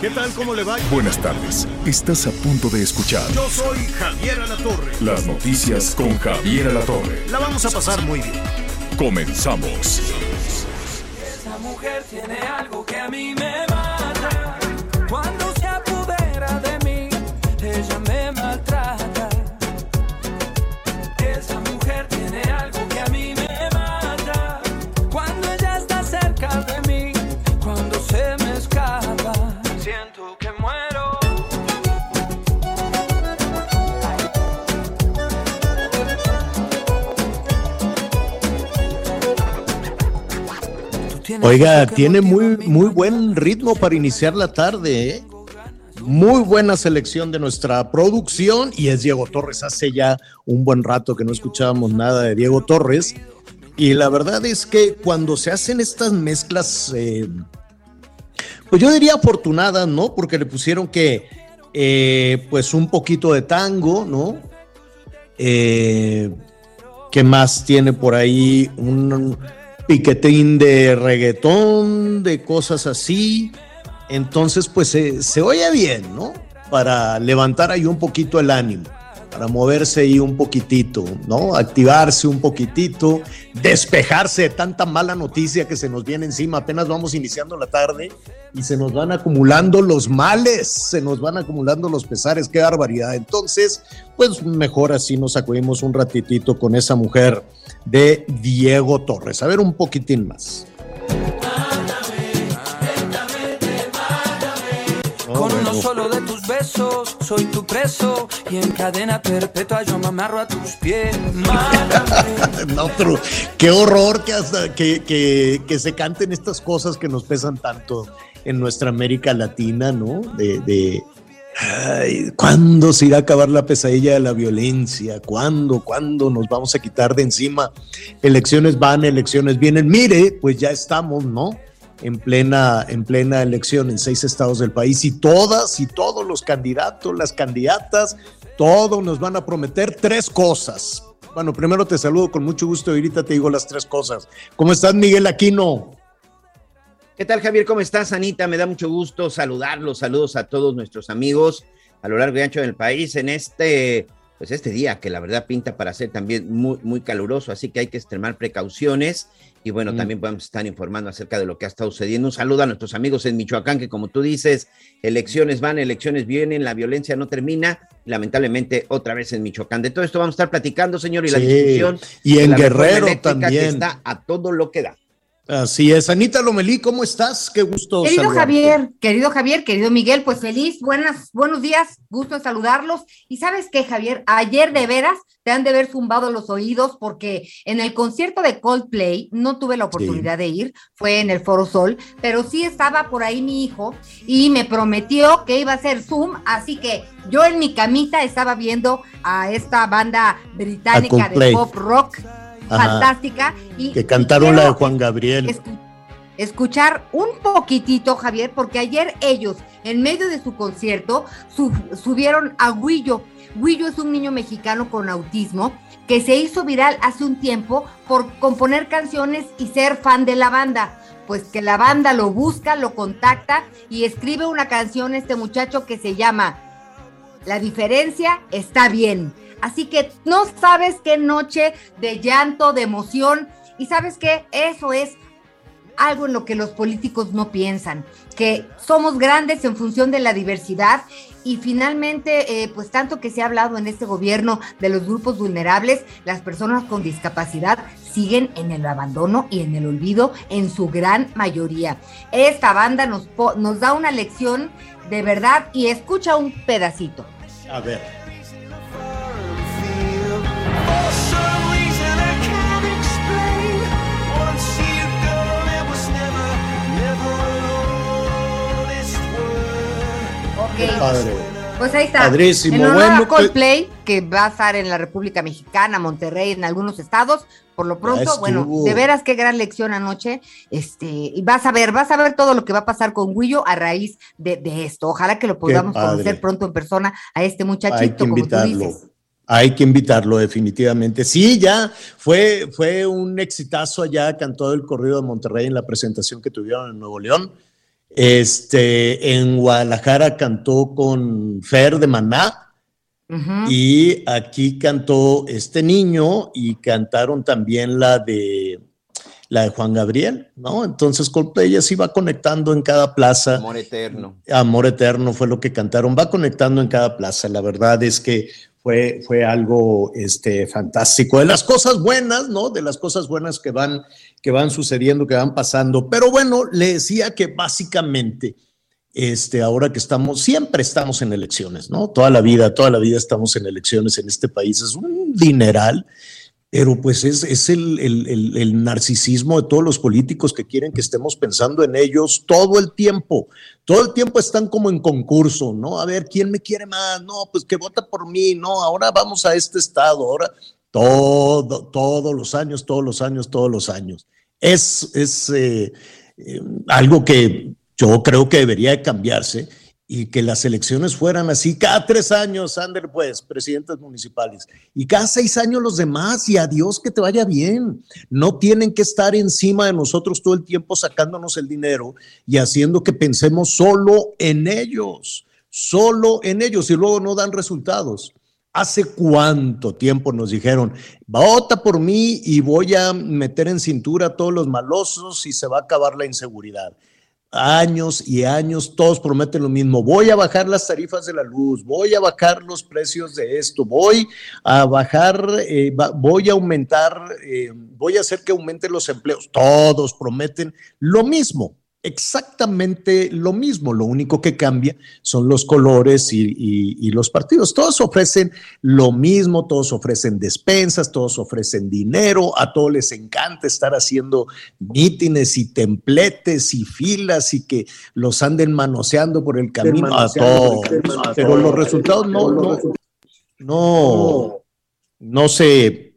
¿Qué tal? ¿Cómo le va? Buenas tardes. Estás a punto de escuchar Yo soy Javier Alatorre. las noticias con Javier Alatorre. La vamos a pasar muy bien. Comenzamos. Esa mujer tiene algo que a mí me Oiga, tiene muy, muy buen ritmo para iniciar la tarde. ¿eh? Muy buena selección de nuestra producción y es Diego Torres. Hace ya un buen rato que no escuchábamos nada de Diego Torres. Y la verdad es que cuando se hacen estas mezclas, eh, pues yo diría afortunadas, ¿no? Porque le pusieron que, eh, pues un poquito de tango, ¿no? Eh, ¿Qué más tiene por ahí? Un piquetín de reggaetón, de cosas así. Entonces, pues se, oye bien, ¿no? Para levantar ahí un poquito el ánimo, para moverse ahí un poquitito, ¿no? Activarse un poquitito, despejarse de tanta mala noticia que se nos viene encima. Apenas vamos iniciando la tarde y se nos van acumulando los males, se nos van acumulando los pesares, qué barbaridad. Entonces, pues mejor así nos acudimos un ratitito con esa mujer de Diego Torres. A ver un poquitín más. Con uno solo de tus besos, soy tu preso y en cadena perpetua yo me amarro a tus pies. No, pero qué horror que, hasta, que, que, que se canten estas cosas que nos pesan tanto en nuestra América Latina, ¿no? De, de ay, ¿cuándo se irá a acabar la pesadilla de la violencia? ¿Cuándo, cuándo nos vamos a quitar de encima? Elecciones van, elecciones vienen. Mire, pues ya estamos, ¿no? En plena, en plena elección en seis estados del país y todas y todos los candidatos, las candidatas, todos nos van a prometer tres cosas. Bueno, primero te saludo con mucho gusto y ahorita te digo las tres cosas. ¿Cómo estás, Miguel Aquino? ¿Qué tal, Javier? ¿Cómo estás, Anita? Me da mucho gusto saludarlos. Saludos a todos nuestros amigos a lo largo y ancho del país en este, pues este día que la verdad pinta para ser también muy, muy caluroso, así que hay que extremar precauciones y bueno, Mm. también podemos estar informando acerca de lo que ha estado sucediendo. Un saludo a nuestros amigos en Michoacán, que como tú dices, elecciones van, elecciones vienen, la violencia no termina, lamentablemente otra vez en Michoacán. De todo esto vamos a estar platicando, señor, y la Sí, discusión. y en Guerrero eléctrica que también. está a todo lo que da. Así es. Anita Lomelí, ¿cómo estás? Qué gusto. Querido saludarte. Javier, querido Javier, querido Miguel, pues feliz, buenas, buenos días, gusto en saludarlos. Y sabes qué, Javier, ayer de veras te han de haber zumbado los oídos porque en el concierto de Coldplay no tuve la oportunidad de ir, fue en el Foro Sol, pero sí estaba por ahí mi hijo y me prometió que iba a hacer Zoom, así que yo en mi camita estaba viendo a esta banda británica de pop rock Ajá. fantástica y Que cantaron la de Juan Gabriel. escu- escuchar un poquitito, Javier, porque ayer ellos, en medio de su concierto, su- subieron a Guillo. Guillo es un niño mexicano con autismo que se hizo viral hace un tiempo por componer canciones y ser fan de la banda. Pues que la banda lo busca, lo contacta y escribe una canción este muchacho que se llama La diferencia está bien. Así que no sabes qué noche de llanto, de emoción. Y sabes qué, eso es algo en lo que los políticos no piensan, que somos grandes en función de la diversidad y finalmente, eh, pues tanto que se ha hablado en este gobierno de los grupos vulnerables, las personas con discapacidad siguen en el abandono y en el olvido en su gran mayoría. Esta banda nos da una lección de verdad y escucha un pedacito. A ver. Padre. Pues ahí está. Padrísimo. En honor Bueno, a Coldplay, que va a estar en la República Mexicana, Monterrey, en algunos estados. Por lo pronto, bueno, de veras qué gran lección anoche. Este, y vas a ver, vas a ver todo lo que va a pasar con Guillo a raíz de, de esto. Ojalá que lo podamos conocer pronto en persona a este Hay muchachito, que como tú invitarlo. dices. Hay que invitarlo definitivamente. Sí, ya fue, fue un exitazo allá, cantó el corrido de Monterrey en la presentación que tuvieron en Nuevo León. Este, en Guadalajara cantó con Fer de Maná y aquí cantó este niño y cantaron también la de la de Juan Gabriel, ¿no? Entonces Coldplay ya se iba conectando en cada plaza. Amor eterno. Amor Eterno fue lo que cantaron. Va conectando en cada plaza. La verdad es que fue, fue algo este, fantástico. De las cosas buenas, ¿no? De las cosas buenas que van, que van sucediendo, que van pasando. Pero bueno, le decía que básicamente, este, ahora que estamos, siempre estamos en elecciones, ¿no? Toda la vida, toda la vida estamos en elecciones en este país. Es un dineral. Pero pues es, es el, el- el- el narcisismo de todos los políticos que quieren que estemos pensando en ellos todo el tiempo. Todo el tiempo están como en concurso, ¿no? A ver, ¿quién me quiere más? No, pues que vota por mí, no, ahora vamos a este estado, ahora todo, todos los años, todos los años, todos los años. Es, es eh, eh, algo que yo creo que debería de cambiarse y que las elecciones fueran así, cada tres años, Ander, pues, presidentes municipales, y cada seis años los demás, y adiós, que te vaya bien. No tienen que estar encima de nosotros todo el tiempo sacándonos el dinero y haciendo que pensemos solo en ellos, solo en ellos, y luego no dan resultados. ¿Hace cuánto tiempo nos dijeron, vota por mí y voy a meter en cintura a todos los malosos y se va a acabar la inseguridad? años y años, todos prometen lo mismo. Voy a bajar las tarifas de la luz, voy a bajar los precios de esto, voy a bajar, eh, voy a aumentar, eh, voy a hacer que aumenten los empleos. Todos prometen lo mismo, exactamente lo mismo. Lo único que cambia son los colores y, y- y los partidos. Todos ofrecen lo mismo, todos ofrecen despensas, todos ofrecen dinero, a todos les encanta estar haciendo mítines y templetes y filas y que los anden manoseando por el camino a todos. Pero los resultados no, no, no, no se,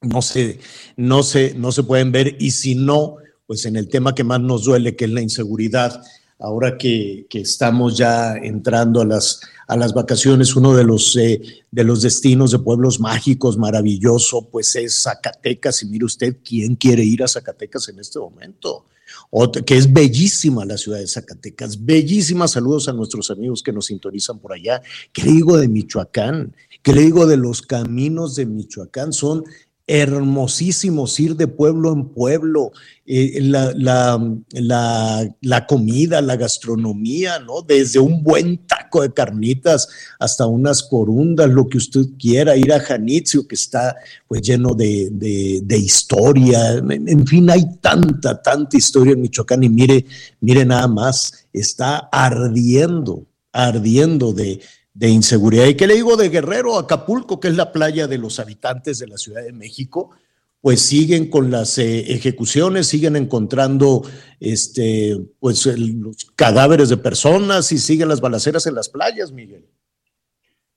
no se, no se, no se pueden ver y si no, pues en el tema que más nos duele, que es la inseguridad, ahora que, estamos ya entrando a las, a las vacaciones, uno de los, eh, de los destinos de pueblos mágicos maravilloso, pues es Zacatecas. Y mire usted, ¿quién quiere ir a Zacatecas en este momento? Otra- que es bellísima la ciudad de Zacatecas, bellísima. Saludos a nuestros amigos que nos sintonizan por allá. ¿Qué digo de Michoacán? ¿Qué digo de los caminos de Michoacán? Son hermosísimos ir de pueblo en pueblo, eh, la, la, la, comida, la gastronomía, ¿no? Desde un buen taco de carnitas hasta unas corundas, lo que usted quiera, ir a Janitzio, que está pues lleno de, de, de historia, en, en fin, hay tanta, tanta historia en Michoacán y mire, mire nada más, está ardiendo, ardiendo de, de inseguridad. ¿Y qué le digo de Guerrero, Acapulco, que es la playa de los habitantes de la Ciudad de México? Pues siguen con las eh, ejecuciones, siguen encontrando este, pues, los cadáveres de personas y siguen las balaceras en las playas, Miguel.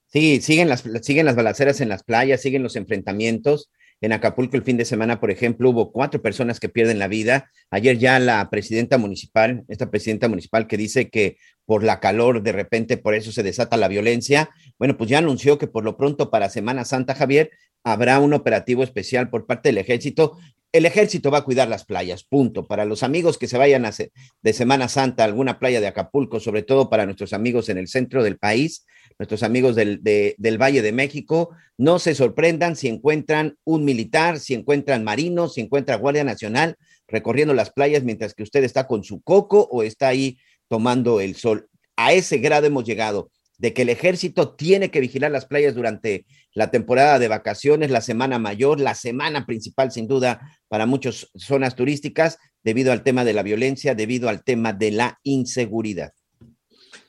Sí, siguen las, siguen las balaceras en las playas, siguen los enfrentamientos. En Acapulco el fin de semana, por ejemplo, hubo cuatro personas que pierden la vida. Ayer ya la presidenta municipal, esta presidenta municipal que dice que por la calor de repente por eso se desata la violencia, bueno, pues ya anunció que por lo pronto para Semana Santa, Javier, habrá un operativo especial por parte del ejército. El ejército va a cuidar las playas, punto. Para los amigos que se vayan a se- de Semana Santa a alguna playa de Acapulco, sobre todo para nuestros amigos en el centro del país, nuestros amigos del, de- del Valle de México, no se sorprendan si encuentran un militar, si encuentran marinos, si encuentran Guardia Nacional recorriendo las playas mientras que usted está con su coco o está ahí tomando el sol. A ese grado hemos llegado de que el ejército tiene que vigilar las playas durante la temporada de vacaciones, la semana mayor, la semana principal sin duda para muchas zonas turísticas debido al tema de la violencia, debido al tema de la inseguridad.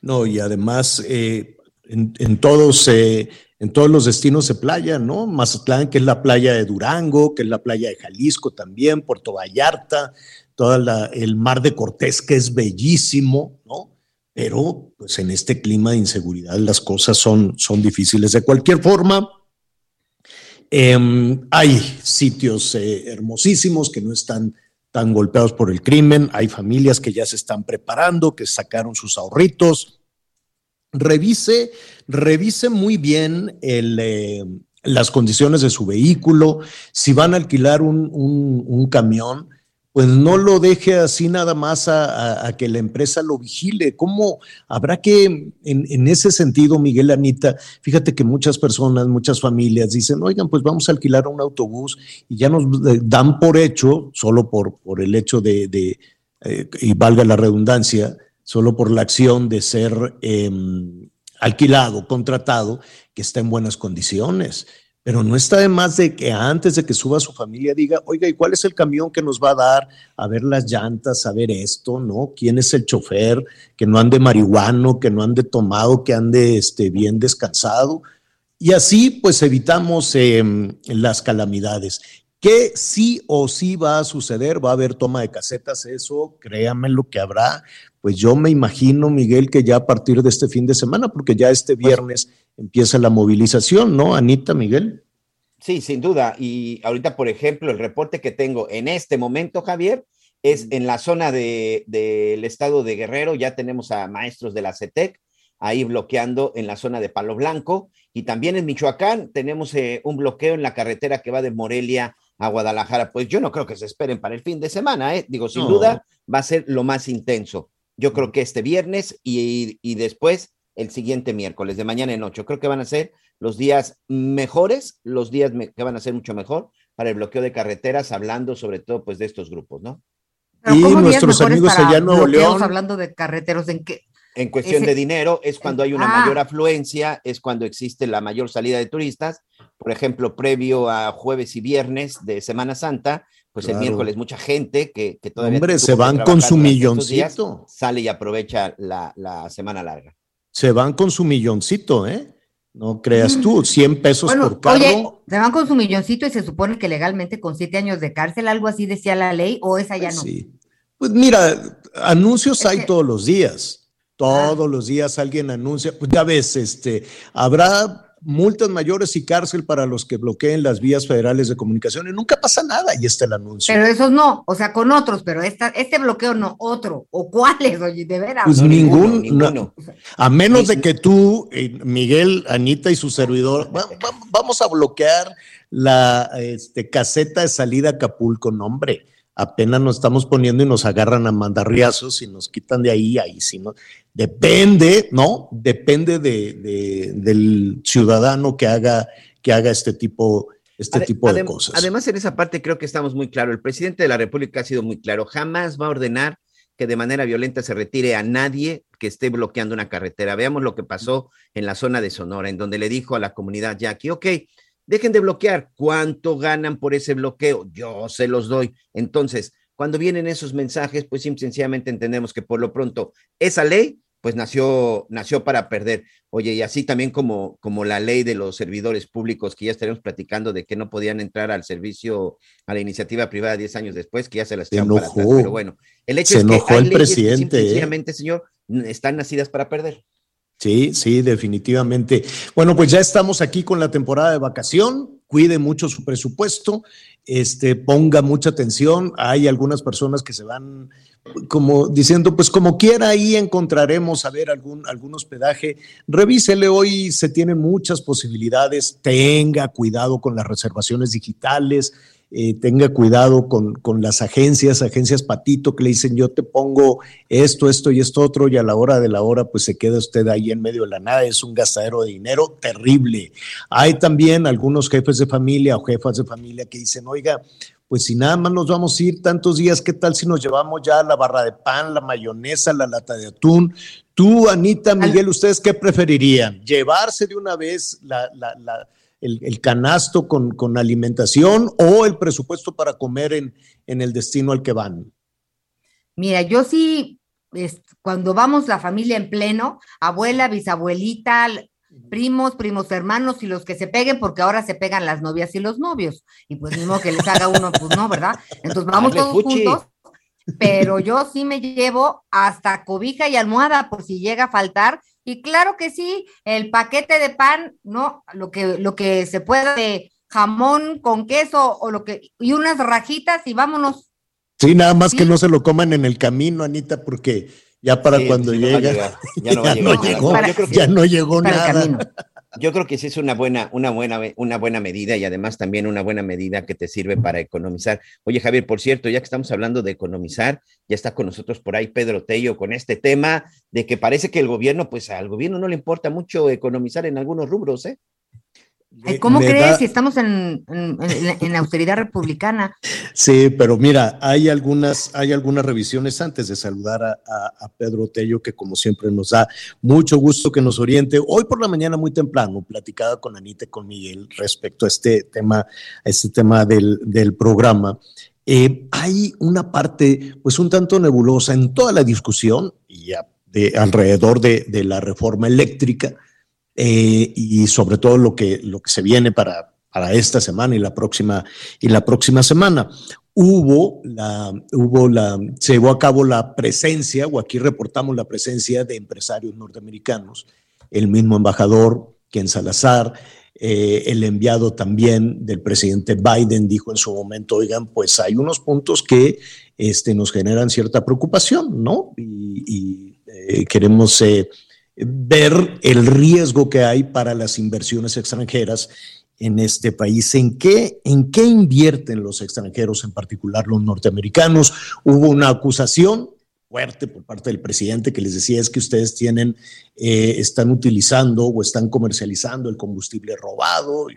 No, y además eh, en, todos, eh, en todos los destinos de playa, ¿no? Mazatlán, que es la playa de Durango, que es la playa de Jalisco también, Puerto Vallarta, todo el mar de Cortés, que es bellísimo, ¿no? pero pues en este clima de inseguridad las cosas son, son difíciles. De cualquier forma, em, hay sitios eh, hermosísimos que no están tan golpeados por el crimen, hay familias que ya se están preparando, que sacaron sus ahorritos. Revise, revise muy bien eh, las condiciones de su vehículo, si van a alquilar un, un camión, pues no lo deje así nada más a, que la empresa lo vigile. ¿Cómo habrá que, en, ese sentido, Miguel Anita, fíjate que muchas personas, muchas familias dicen, oigan, pues vamos a alquilar un autobús y ya nos dan por hecho, solo por, por el hecho de, eh, y valga la redundancia, solo por la acción de ser em, alquilado, contratado, que está en buenas condiciones. Pero no está de más de que antes de que suba su familia diga, oiga, ¿y cuál es el camión que nos va a dar a ver las llantas, a ver esto, ¿no? ¿Quién es el chofer? Que no ande marihuano, que no ande tomado, que ande este, bien descansado. Y así pues evitamos em, las calamidades. Que sí o sí va a suceder, va a haber toma de casetas, eso, créanme lo que habrá. Pues yo me imagino, Miguel, que ya a partir de este fin de semana, porque ya este pues viernes empieza la movilización, ¿no, Anita, Miguel? Sí, sin duda. Y ahorita, por ejemplo, el reporte que tengo en este momento, Javier, es en la zona del de, estado de Guerrero, ya tenemos a maestros de la CETEC ahí bloqueando en la zona de Palo Blanco. Y también en Michoacán tenemos eh, un bloqueo en la carretera que va de Morelia a Guadalajara. Pues yo no creo que se esperen para el fin de semana, ¿eh? Digo, sin duda va a ser lo más intenso. Yo creo que este viernes y, y después el siguiente miércoles, de mañana en ocho. Creo que van a ser los días mejores, los días que van a ser mucho mejor para el bloqueo de carreteras, hablando sobre todo pues de estos grupos, ¿no? y nuestros amigos allá en Nuevo León. Hablando de carreteros, ¿en qué? En cuestión de dinero, es cuando hay una ah. mayor afluencia, es cuando existe la mayor salida de turistas. Por ejemplo, previo a jueves y viernes de Semana Santa, pues el miércoles mucha gente que, que todavía... Hombre, se van con su milloncito. sale y aprovecha la, la semana larga se van con su milloncito, ¿eh? No creas tú, 100 mm. pesos por carro. Oye, se van con su milloncito y se supone que legalmente con siete años de cárcel, algo así decía la ley, o esa ya no. Sí. Pues mira, anuncios hay todos los días. Todos ah. los días alguien anuncia, pues ya ves, este, habrá multas mayores y cárcel para los que bloqueen las vías federales de comunicación y nunca pasa nada y está el anuncio. Pero esos no, o sea, con otros, pero esta, este bloqueo no, otro, o cuáles, oye, de veras. Pues ningún, a menos de que tú, eh, Miguel, Anita y su servidor, vamos a bloquear la este, caseta de salida a Acapulco, no hombre apenas nos estamos poniendo y nos agarran a mandarriazos y nos quitan de ahí, ahí sí, ¿no? Depende, ¿no? Depende de, del ciudadano que haga, que haga este tipo, este tipo de cosas. Además, en esa parte creo que estamos muy claros. El presidente de la República ha sido muy claro. Jamás va a ordenar que de manera violenta se retire a nadie que esté bloqueando una carretera. Veamos lo que pasó en la zona de Sonora, en donde le dijo a la comunidad Jackie, ok, Dejen de bloquear. ¿Cuánto ganan por ese bloqueo? Yo se los doy. Entonces, cuando vienen esos mensajes, pues sencillamente entendemos que por lo pronto esa ley pues nació, nació para perder. Oye, y así también como, como la ley de los servidores públicos, que ya estaremos platicando de que no podían entrar al servicio, a la iniciativa privada 10 años después, que ya se las echan para atrás. Pero bueno, el hecho es que el presidente, ¿eh? sencillamente, señor, están nacidas para perder. Sí, sí, definitivamente. Bueno, pues ya estamos aquí con la temporada de vacación. Cuide mucho su presupuesto, este, ponga mucha atención. Hay algunas personas que se van como diciendo, pues como quiera, ahí encontraremos a ver algún, algún hospedaje. Revísele, hoy se tienen muchas posibilidades. Tenga cuidado con las reservaciones digitales eh, tenga cuidado con, las agencias, agencias patito que le dicen yo te pongo esto, esto y esto otro y a la hora de la hora pues se queda usted ahí en medio de la nada, es un gastadero de dinero terrible. Hay también algunos jefes de familia o jefas de familia que dicen, oiga, pues si nada más nos vamos a ir tantos días, ¿qué tal si nos llevamos ya la barra de pan, la mayonesa, la lata de atún? Tú, Anita, Miguel, ¿ustedes qué preferirían? ¿Llevarse de una vez la, la, la el, canasto con, alimentación o el presupuesto para comer en, en el destino al que van? Mira, yo sí, cuando vamos la familia en pleno, abuela, bisabuelita, primos, primos hermanos y los que se peguen, porque ahora se pegan las novias y los novios. Y pues mismo que les haga uno, pues no, ¿verdad? Entonces vamos todos juntos. pero yo sí me llevo hasta cobija y almohada por si llega a faltar. Y claro que sí, el paquete de pan, no, lo que, lo que se pueda de jamón con queso o lo que, y unas rajitas y vámonos. Sí, nada más que no se lo coman en el camino, Anita, porque ya para cuando llega, ya no, llegó, ya no llegó nada. Yo creo que sí es una buena, una buena, una buena medida y además también una buena medida que te sirve para economizar. Oye, Javier, por cierto, ya que estamos hablando de economizar, ya está con nosotros por ahí Pedro Tello con este tema de que parece que el gobierno, pues al gobierno no le importa mucho economizar en algunos rubros, ¿eh? ¿Cómo crees si estamos en, en, austeridad republicana? Sí, pero mira, hay algunas, hay algunas revisiones antes de saludar a, Pedro Tello, que como siempre nos da mucho gusto que nos oriente. Hoy por la mañana muy temprano, platicaba con Anita y con Miguel respecto a este tema, a este tema del, del programa. Eh, hay una parte, pues un tanto nebulosa en toda la discusión y de, alrededor de, de la reforma eléctrica eh, y sobre todo lo que, lo que se viene para, para esta semana y la próxima, y la próxima semana. Hubo la, hubo la, se llevó a cabo la presencia, o aquí reportamos la presencia de empresarios norteamericanos, el mismo embajador Ken Salazar, eh, el enviado también del presidente Biden dijo en su momento, oigan, pues hay unos puntos que este, nos generan cierta preocupación, ¿no? Y, eh, queremos ver el riesgo que hay para las inversiones extranjeras en este país. ¿En qué, ¿En qué invierten los extranjeros, en particular los norteamericanos? Hubo una acusación fuerte por parte del presidente que les decía es que ustedes tienen, eh, están utilizando o están comercializando el combustible robado.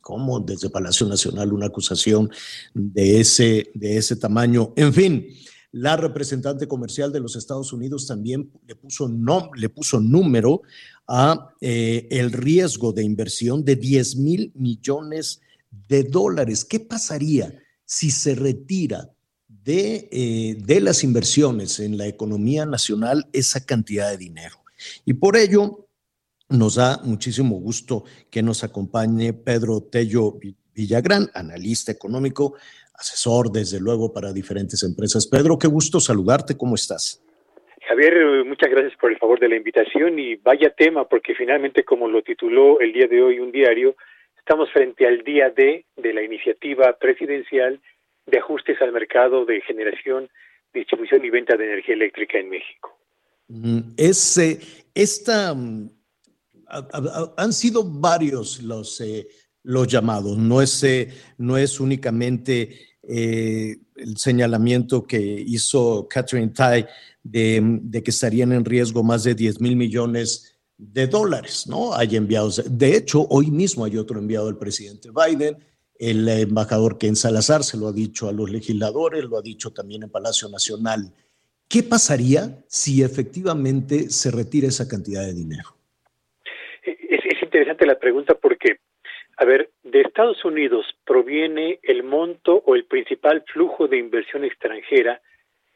¿Cómo desde Palacio Nacional una acusación de ese, de ese tamaño? En fin, la representante comercial de los Estados Unidos también le puso, no, le puso número a eh, el riesgo de inversión de 10 mil millones de dólares. ¿Qué pasaría si se retira de, eh, de las inversiones en la economía nacional esa cantidad de dinero? Y por ello, nos da muchísimo gusto que nos acompañe Pedro Tello Villagrán, analista económico, asesor, desde luego, para diferentes empresas. Pedro, qué gusto saludarte, ¿cómo estás? Javier, muchas gracias por el favor de la invitación y vaya tema, porque finalmente, como lo tituló el día de hoy un diario, estamos frente al día D de la iniciativa presidencial de ajustes al mercado de generación, distribución y venta de energía eléctrica en México. Mm, es, esta, mm, han sido varios los, eh, los llamados, no es, eh, no es únicamente eh, el señalamiento que hizo Catherine Tai de, que estarían en riesgo más de 10 mil millones de dólares, ¿no? Hay enviados. De hecho, hoy mismo hay otro enviado del presidente Biden. El embajador Ken Salazar se lo ha dicho a los legisladores, lo ha dicho también en Palacio Nacional. ¿Qué pasaría si efectivamente se retira esa cantidad de dinero? es interesante la pregunta porque a ver, de Estados Unidos proviene el monto o el principal flujo de inversión extranjera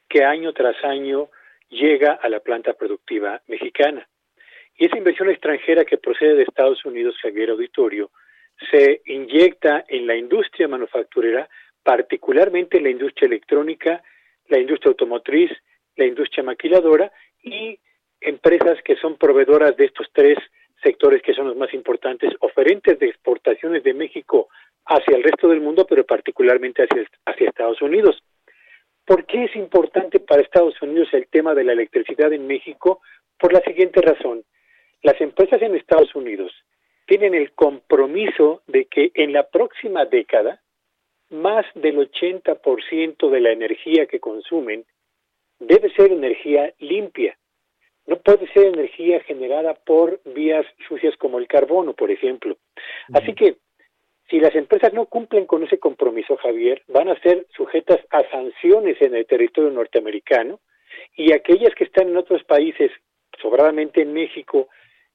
que año tras año llega a la planta productiva mexicana. Y esa inversión extranjera que procede de Estados Unidos, Javier Auditorio, se inyecta en la industria manufacturera, particularmente en la industria electrónica, la industria automotriz, la industria maquiladora y empresas que son proveedoras de estos tres sectores que son los más importantes, oferentes de exportaciones de México hacia el resto del mundo, pero particularmente hacia, hacia Estados Unidos. ¿Por qué es importante para Estados Unidos el tema de la electricidad en México? Por la siguiente razón. Las empresas en Estados Unidos tienen el compromiso de que en la próxima década más del 80% de la energía que consumen debe ser energía limpia no puede ser energía generada por vías sucias como el carbono, por ejemplo. Así que si las empresas no cumplen con ese compromiso, Javier, van a ser sujetas a sanciones en el territorio norteamericano y aquellas que están en otros países, sobradamente en México,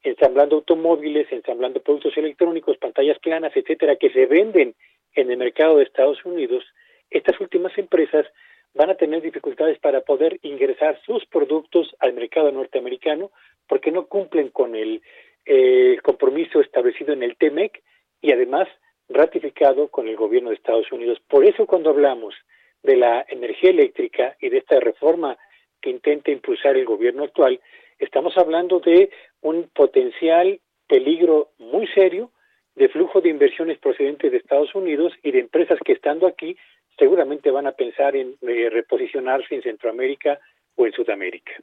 ensamblando automóviles, ensamblando productos electrónicos, pantallas planas, etcétera, que se venden en el mercado de Estados Unidos, estas últimas empresas van a tener dificultades para poder ingresar sus productos al mercado norteamericano porque no cumplen con el eh, compromiso establecido en el TEMEC y además ratificado con el gobierno de Estados Unidos. Por eso cuando hablamos de la energía eléctrica y de esta reforma que intenta impulsar el gobierno actual, estamos hablando de un potencial peligro muy serio de flujo de inversiones procedentes de Estados Unidos y de empresas que estando aquí seguramente van a pensar en eh, reposicionarse en Centroamérica o en Sudamérica.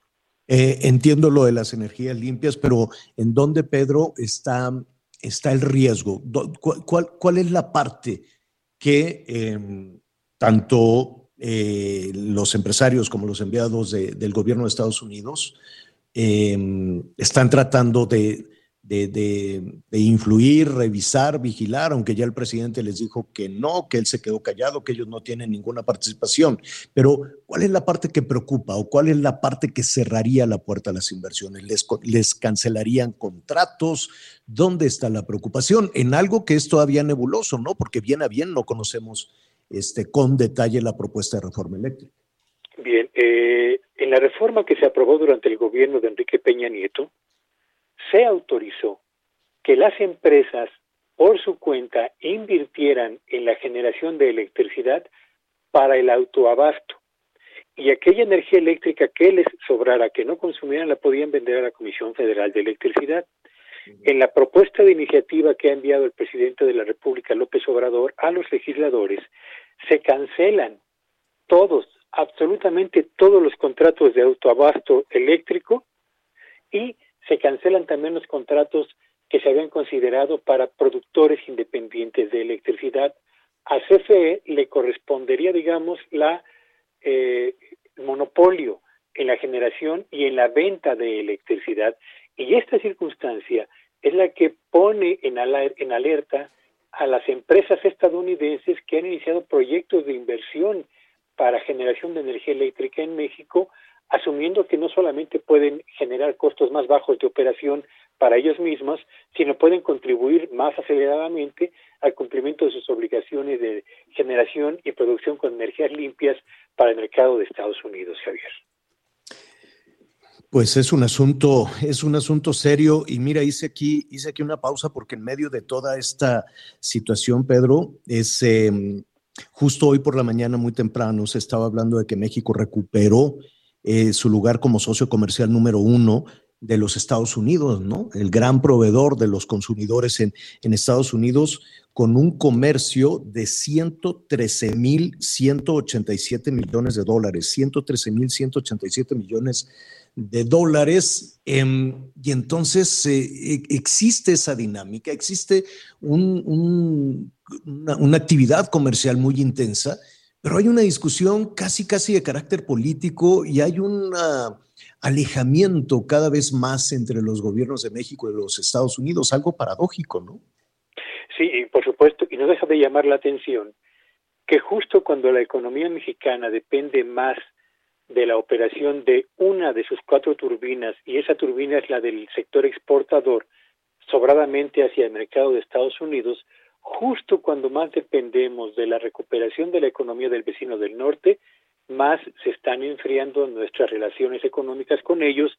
Eh, entiendo lo de las energías limpias, pero ¿en dónde, Pedro, está, está el riesgo? ¿Cuál, es la parte que em, tanto eh, los empresarios como los enviados del gobierno de Estados Unidos em, están tratando de, de, influir, revisar, vigilar, aunque ya el presidente les dijo que no, que él se quedó callado, que ellos no tienen ninguna participación. Pero, ¿cuál es la parte que preocupa o cuál es la parte que cerraría la puerta a las inversiones? ¿Les, les cancelarían contratos? ¿Dónde está la preocupación? En algo que es todavía nebuloso, ¿no? Porque bien a bien no conocemos este, con detalle la propuesta de reforma eléctrica. Bien, eh, en la reforma que se aprobó durante el gobierno de Enrique Peña Nieto, se autorizó que las empresas por su cuenta invirtieran en la generación de electricidad para el autoabasto y aquella energía eléctrica que les sobrara, que no consumieran, la podían vender a la Comisión Federal de Electricidad. En la propuesta de iniciativa que ha enviado el presidente de la República, López Obrador, a los legisladores, se cancelan todos, absolutamente todos los contratos de autoabasto eléctrico y se cancelan también los contratos que se habían considerado para productores independientes de electricidad. A CFE le correspondería, digamos, la eh, monopolio en la generación y en la venta de electricidad. Y esta circunstancia es la que pone en, en alerta a las empresas estadounidenses que han iniciado proyectos de inversión para generación de energía eléctrica en México asumiendo que no solamente pueden generar costos más bajos de operación para ellos mismos, sino pueden contribuir más aceleradamente al cumplimiento de sus obligaciones de generación y producción con energías limpias para el mercado de Estados Unidos, Javier. Pues es un asunto, es un asunto serio. Y mira, hice aquí, hice aquí una pausa porque en medio de toda esta situación, Pedro, es em, justo hoy por la mañana, muy temprano, se estaba hablando de que México recuperó eh, su lugar como socio comercial número uno de los Estados Unidos, ¿no? El gran proveedor de los consumidores en, Estados Unidos con un comercio de 113 mil 187 millones de dólares, 113 mil 187 millones de dólares. Em, y entonces eh, e, existe esa dinámica, existe un, una, una actividad comercial muy intensa pero hay una discusión casi, casi de carácter político y hay un alejamiento cada vez más entre los gobiernos de México y los Estados Unidos, algo paradójico, ¿no? Sí, por supuesto, y no deja de llamar la atención que justo cuando la economía mexicana depende más de la operación de una de sus cuatro turbinas, y esa turbina es la del sector exportador, sobradamente hacia el mercado de Estados Unidos, justo cuando más dependemos de la recuperación de la economía del vecino del norte, más se están enfriando nuestras relaciones económicas con ellos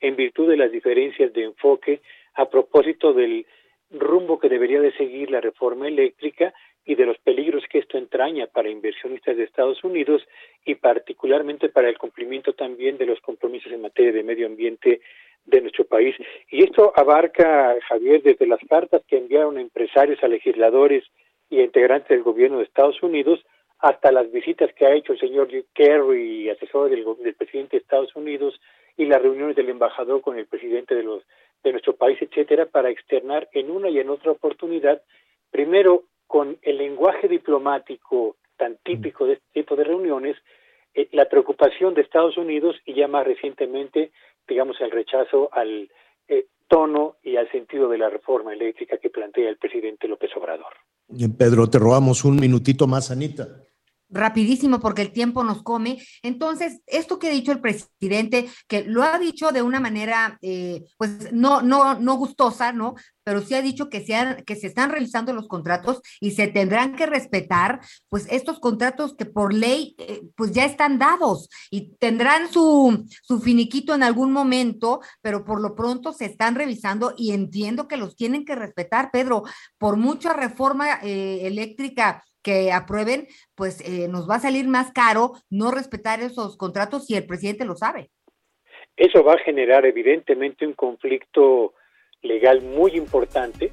en virtud de las diferencias de enfoque a propósito del rumbo que debería de seguir la reforma eléctrica y de los peligros que esto entraña para inversionistas de Estados Unidos y particularmente para el cumplimiento también de los compromisos en materia de medio ambiente de nuestro país. Y esto abarca, Javier, desde las cartas que enviaron empresarios a legisladores y integrantes del gobierno de Estados Unidos hasta las visitas que ha hecho el señor Kerry, asesor del, del presidente de Estados Unidos, y las reuniones del embajador con el presidente de, los, de nuestro país, etcétera, para externar en una y en otra oportunidad, primero con el lenguaje diplomático tan típico de este tipo de reuniones, eh, la preocupación de Estados Unidos y ya más recientemente digamos, el rechazo al eh, tono y al sentido de la reforma eléctrica que plantea el presidente López Obrador. Pedro, te robamos un minutito más, Anita rapidísimo porque el tiempo nos come. Entonces, esto que ha dicho el presidente, que lo ha dicho de una manera, eh, pues no, no, no gustosa, ¿no? Pero sí ha dicho que se, que se están realizando los contratos y se tendrán que respetar, pues estos contratos que por ley, eh, pues ya están dados y tendrán su, su finiquito en algún momento, pero por lo pronto se están revisando y entiendo que los tienen que respetar, Pedro, por mucha reforma eh, eléctrica que aprueben, pues eh, nos va a salir más caro no respetar esos contratos y el presidente lo sabe. Eso va a generar evidentemente un conflicto legal muy importante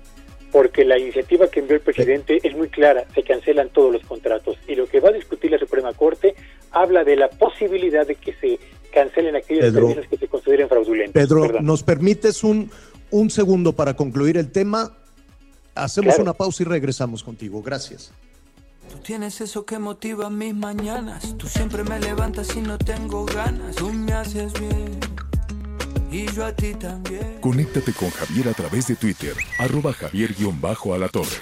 porque la iniciativa que envió el presidente es muy clara, se cancelan todos los contratos y lo que va a discutir la Suprema Corte habla de la posibilidad de que se cancelen aquellos términos que se consideren fraudulentos. Pedro, ¿nos permites un, un segundo para concluir el tema? Hacemos una pausa y regresamos contigo. Gracias. Tú tienes eso que motiva mis mañanas. Tú siempre me levantas y no tengo ganas. Tú me haces bien. Y yo a ti también. Conéctate con Javier a través de Twitter, arroba javier-alatorre.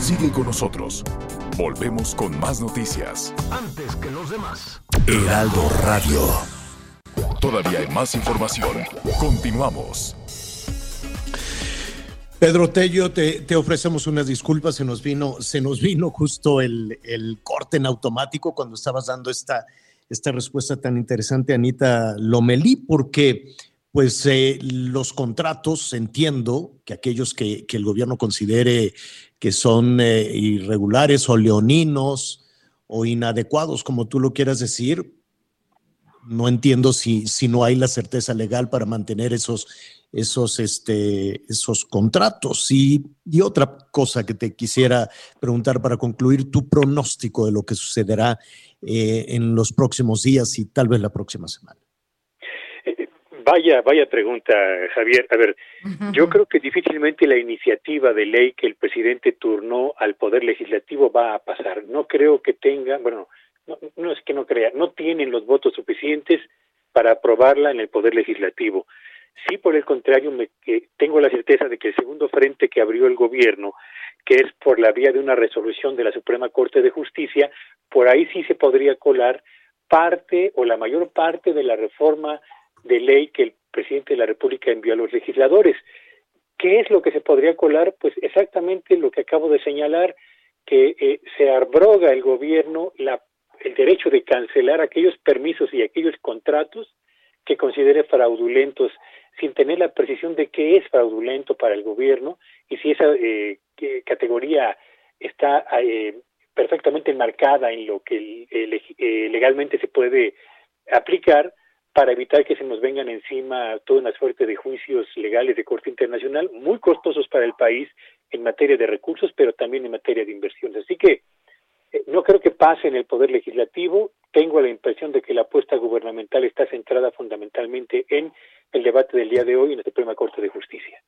Sigue con nosotros. Volvemos con más noticias. Antes que los demás. Heraldo Radio. Todavía hay más información. Continuamos. Pedro Tello, te, te, ofrecemos unas disculpas, se nos vino, se nos vino justo el, el, corte en automático cuando estabas dando esta, esta respuesta tan interesante, Anita Lomelí, porque pues eh, los contratos, entiendo que aquellos que, que, el gobierno considere que son eh, irregulares o leoninos o inadecuados, como tú lo quieras decir, no entiendo si, si no hay la certeza legal para mantener esos esos, este, esos contratos. Y, y, otra cosa que te quisiera preguntar para concluir, tu pronóstico de lo que sucederá eh, en los próximos días y tal vez la próxima semana. Eh, vaya, vaya pregunta, Javier. A ver, yo creo que difícilmente la iniciativa de ley que el presidente turnó al Poder Legislativo va a pasar. No creo que tenga, bueno, no, no es que no crea, no tienen los votos suficientes para aprobarla en el Poder Legislativo. Sí, por el contrario, me, tengo la certeza de que el segundo frente que abrió el gobierno, que es por la vía de una resolución de la Suprema Corte de Justicia, por ahí sí se podría colar parte o la mayor parte de la reforma de ley que el presidente de la República envió a los legisladores. ¿Qué es lo que se podría colar? Pues exactamente lo que acabo de señalar, que eh, se abroga el gobierno la, el derecho de cancelar aquellos permisos y aquellos contratos que considere fraudulentos sin tener la precisión de qué es fraudulento para el gobierno y si esa eh, categoría está eh, perfectamente enmarcada en lo que eh, legalmente se puede aplicar para evitar que se nos vengan encima toda una suerte de juicios legales de corte internacional muy costosos para el país en materia de recursos, pero también en materia de inversiones. Así que no creo que pase en el Poder Legislativo. Tengo la impresión de que la apuesta gubernamental está centrada fundamentalmente en el debate del día de hoy en la Suprema Corte de Justicia.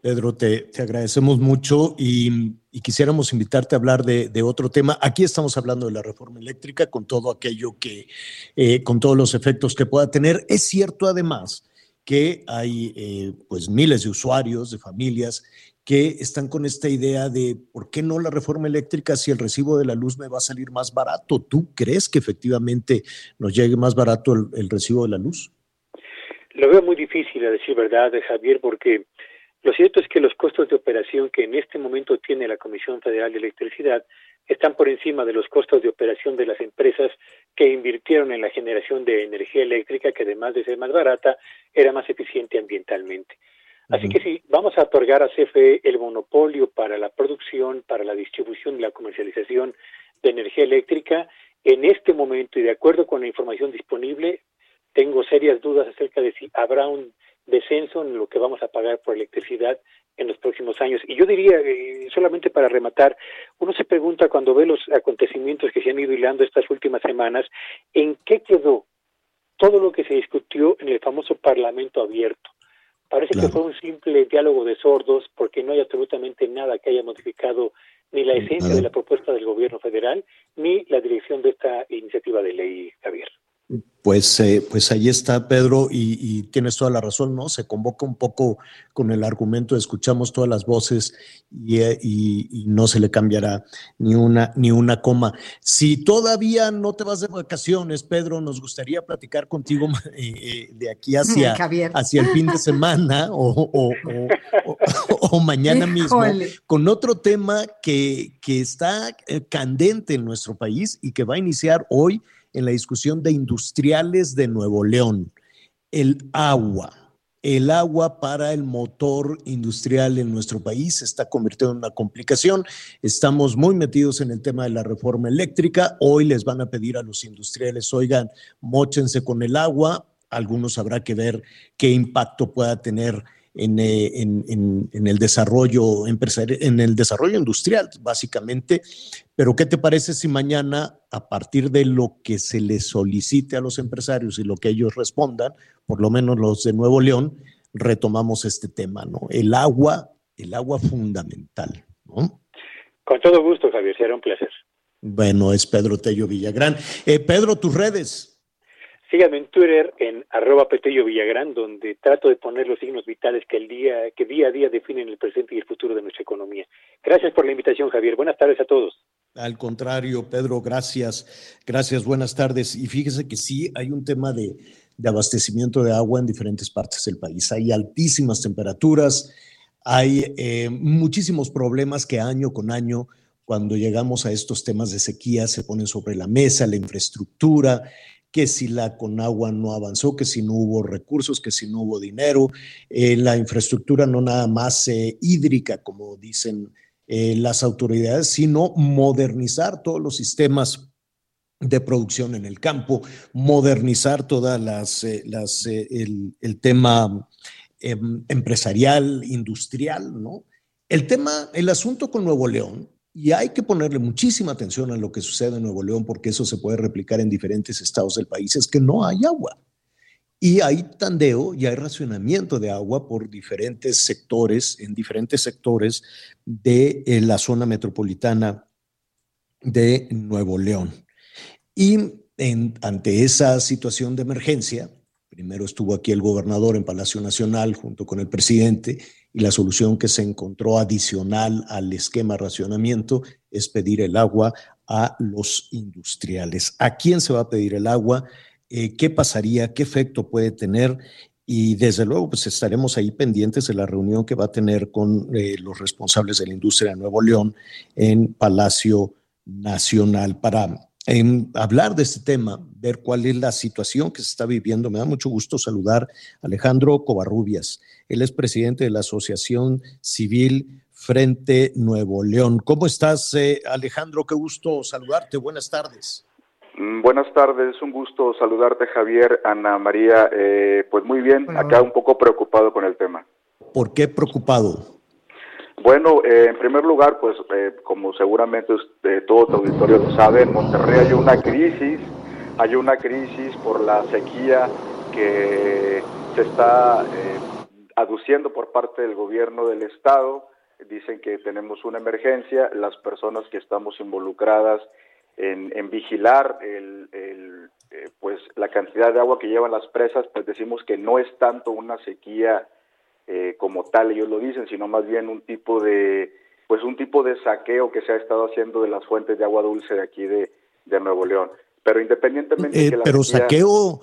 Pedro, te, agradecemos mucho y, y, quisiéramos invitarte a hablar de, de, otro tema. Aquí estamos hablando de la reforma eléctrica con todo aquello que, eh, con todos los efectos que pueda tener. Es cierto además que hay eh, pues miles de usuarios, de familias que están con esta idea de por qué no la reforma eléctrica si el recibo de la luz me va a salir más barato. ¿Tú crees que efectivamente nos llegue más barato el, el recibo de la luz? Lo veo muy difícil a decir verdad, Javier, porque lo cierto es que los costos de operación que en este momento tiene la Comisión Federal de Electricidad están por encima de los costos de operación de las empresas que invirtieron en la generación de energía eléctrica, que además de ser más barata, era más eficiente ambientalmente. Así que si vamos a otorgar a CFE el monopolio para la producción, para la distribución y la comercialización de energía eléctrica, en este momento y de acuerdo con la información disponible, tengo serias dudas acerca de si habrá un descenso en lo que vamos a pagar por electricidad en los próximos años. Y yo diría, eh, solamente para rematar, uno se pregunta cuando ve los acontecimientos que se han ido hilando estas últimas semanas, ¿en qué quedó todo lo que se discutió en el famoso Parlamento abierto? Parece claro. que fue un simple diálogo de sordos porque no hay absolutamente nada que haya modificado ni la esencia de la propuesta del gobierno federal ni la dirección de esta iniciativa de ley, Javier. Pues, eh, pues ahí está, Pedro, y, y, tienes toda la razón, ¿no? Se convoca un poco con el argumento, escuchamos todas las voces y, y, y, no se le cambiará ni una, ni una coma. Si todavía no te vas de vacaciones, Pedro, nos gustaría platicar contigo eh, eh de aquí hacia, hacia el fin de semana o, o, o, o mañana mismo, con otro tema que, que está eh, candente en nuestro país y que va a iniciar hoy en la discusión de industriales de Nuevo León, el agua. el agua para el motor industrial en nuestro país se está convirtiendo en una complicación. Estamos muy metidos en el tema de la reforma eléctrica. Hoy les van a pedir a los industriales, oigan, mochense con el agua. Algunos habrá que ver qué impacto pueda tener eh, en, el desarrollo empresarial, en el desarrollo industrial, básicamente. Pero, ¿qué te parece si mañana, a partir de lo que se les solicite a los empresarios y lo que ellos respondan, por lo menos los de Nuevo León, retomamos este tema, ¿no? El agua, el agua fundamental, ¿no? Con todo gusto, Javier, será un placer. Bueno, es Pedro Tello Villagrán. Eh, Pedro, tus redes. Síganme en Twitter en arroba Petello Villagrán, donde trato de poner los signos vitales que el día, que día a día definen el presente y el futuro de nuestra economía. Gracias por la invitación, Javier. Buenas tardes a todos. Al contrario, Pedro, gracias. Gracias, buenas tardes. Y fíjese que sí, hay un tema de, abastecimiento de agua en diferentes partes del país. Hay altísimas temperaturas, hay eh, muchísimos problemas que año con año, cuando llegamos a estos temas de sequía, se ponen sobre la mesa, la infraestructura, que si la Conagua no avanzó, que si no hubo recursos, que si no hubo dinero, eh, la infraestructura no nada más eh, hídrica, como dicen eh, las autoridades, sino modernizar todos los sistemas de producción en el campo, modernizar todas las, el, el, tema em, empresarial, industrial, ¿no? El tema, el asunto con Nuevo León y hay que ponerle muchísima atención a lo que sucede en Nuevo León porque eso se puede replicar en diferentes estados del país, es que no hay agua. Y hay tandeo y hay racionamiento de agua por diferentes sectores, en diferentes sectores de eh, la zona metropolitana de Nuevo León. Y ante esa situación de emergencia, primero estuvo aquí el gobernador en Palacio Nacional junto con el presidente y la solución que se encontró adicional al esquema racionamiento es pedir el agua a los industriales. ¿A quién se va a pedir el agua? Eh, ¿Qué pasaría? ¿Qué efecto puede tener? Y desde luego, pues estaremos ahí pendientes de la reunión que va a tener con eh, los responsables de la industria de Nuevo León en Palacio Nacional para hablar de este tema, ver cuál es la situación que se está viviendo. Me da mucho gusto saludar a Alejandro Covarrubias. Él es presidente de la Asociación Civil Frente Nuevo León. ¿Cómo estás, eh, Alejandro? Qué gusto saludarte. Buenas tardes. Mm, buenas tardes, un gusto saludarte, Javier, Ana María. Eh, pues muy bien, acá un poco preocupado con el tema. ¿Por qué preocupado? Bueno, eh, en primer lugar, pues eh, como seguramente todo tu auditorio lo sabe, en Monterrey hay una crisis, hay una crisis por la sequía que se está eh, aduciendo por parte del gobierno del estado. Dicen que tenemos una emergencia, las personas que estamos involucradas en, vigilar el, pues la cantidad de agua que llevan las presas, pues decimos que no es tanto una sequía eh, como tal ellos lo dicen, sino más bien un tipo de pues un tipo de saqueo que se ha estado haciendo de las fuentes de agua dulce de aquí de, Nuevo León. Pero independientemente eh, pero saqueo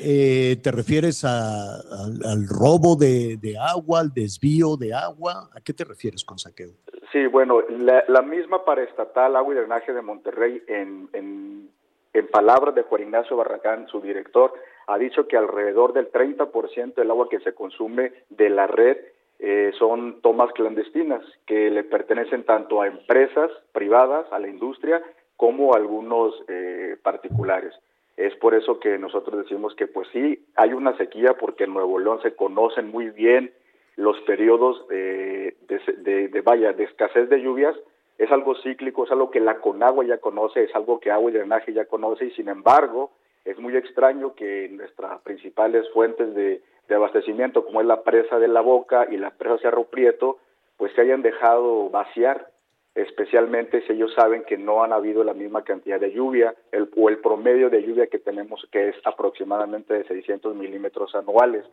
eh, ¿Te refieres al robo de, agua, al desvío de agua? ¿A qué te refieres con saqueo? Sí, bueno, la, misma paraestatal Agua y Drenaje de Monterrey, en, en, en palabras de Juan Ignacio Barracán, su director, ha dicho que alrededor del 30% del agua que se consume de la red eh, son tomas clandestinas que le pertenecen tanto a empresas privadas, a la industria, como a algunos eh, particulares. Es por eso que nosotros decimos que pues sí, hay una sequía porque en Nuevo León se conocen muy bien los periodos de, de, de, vaya, de escasez de lluvias, es algo cíclico, es algo que la Conagua ya conoce, es algo que Agua y Drenaje ya conoce y sin embargo es muy extraño que nuestras principales fuentes de, abastecimiento, como es la presa de la Boca y la presa Cerro Prieto, pues se hayan dejado vaciar, especialmente si ellos saben que no han habido la misma cantidad de lluvia el, o el promedio de lluvia que tenemos, que es aproximadamente de 600 milímetros anuales.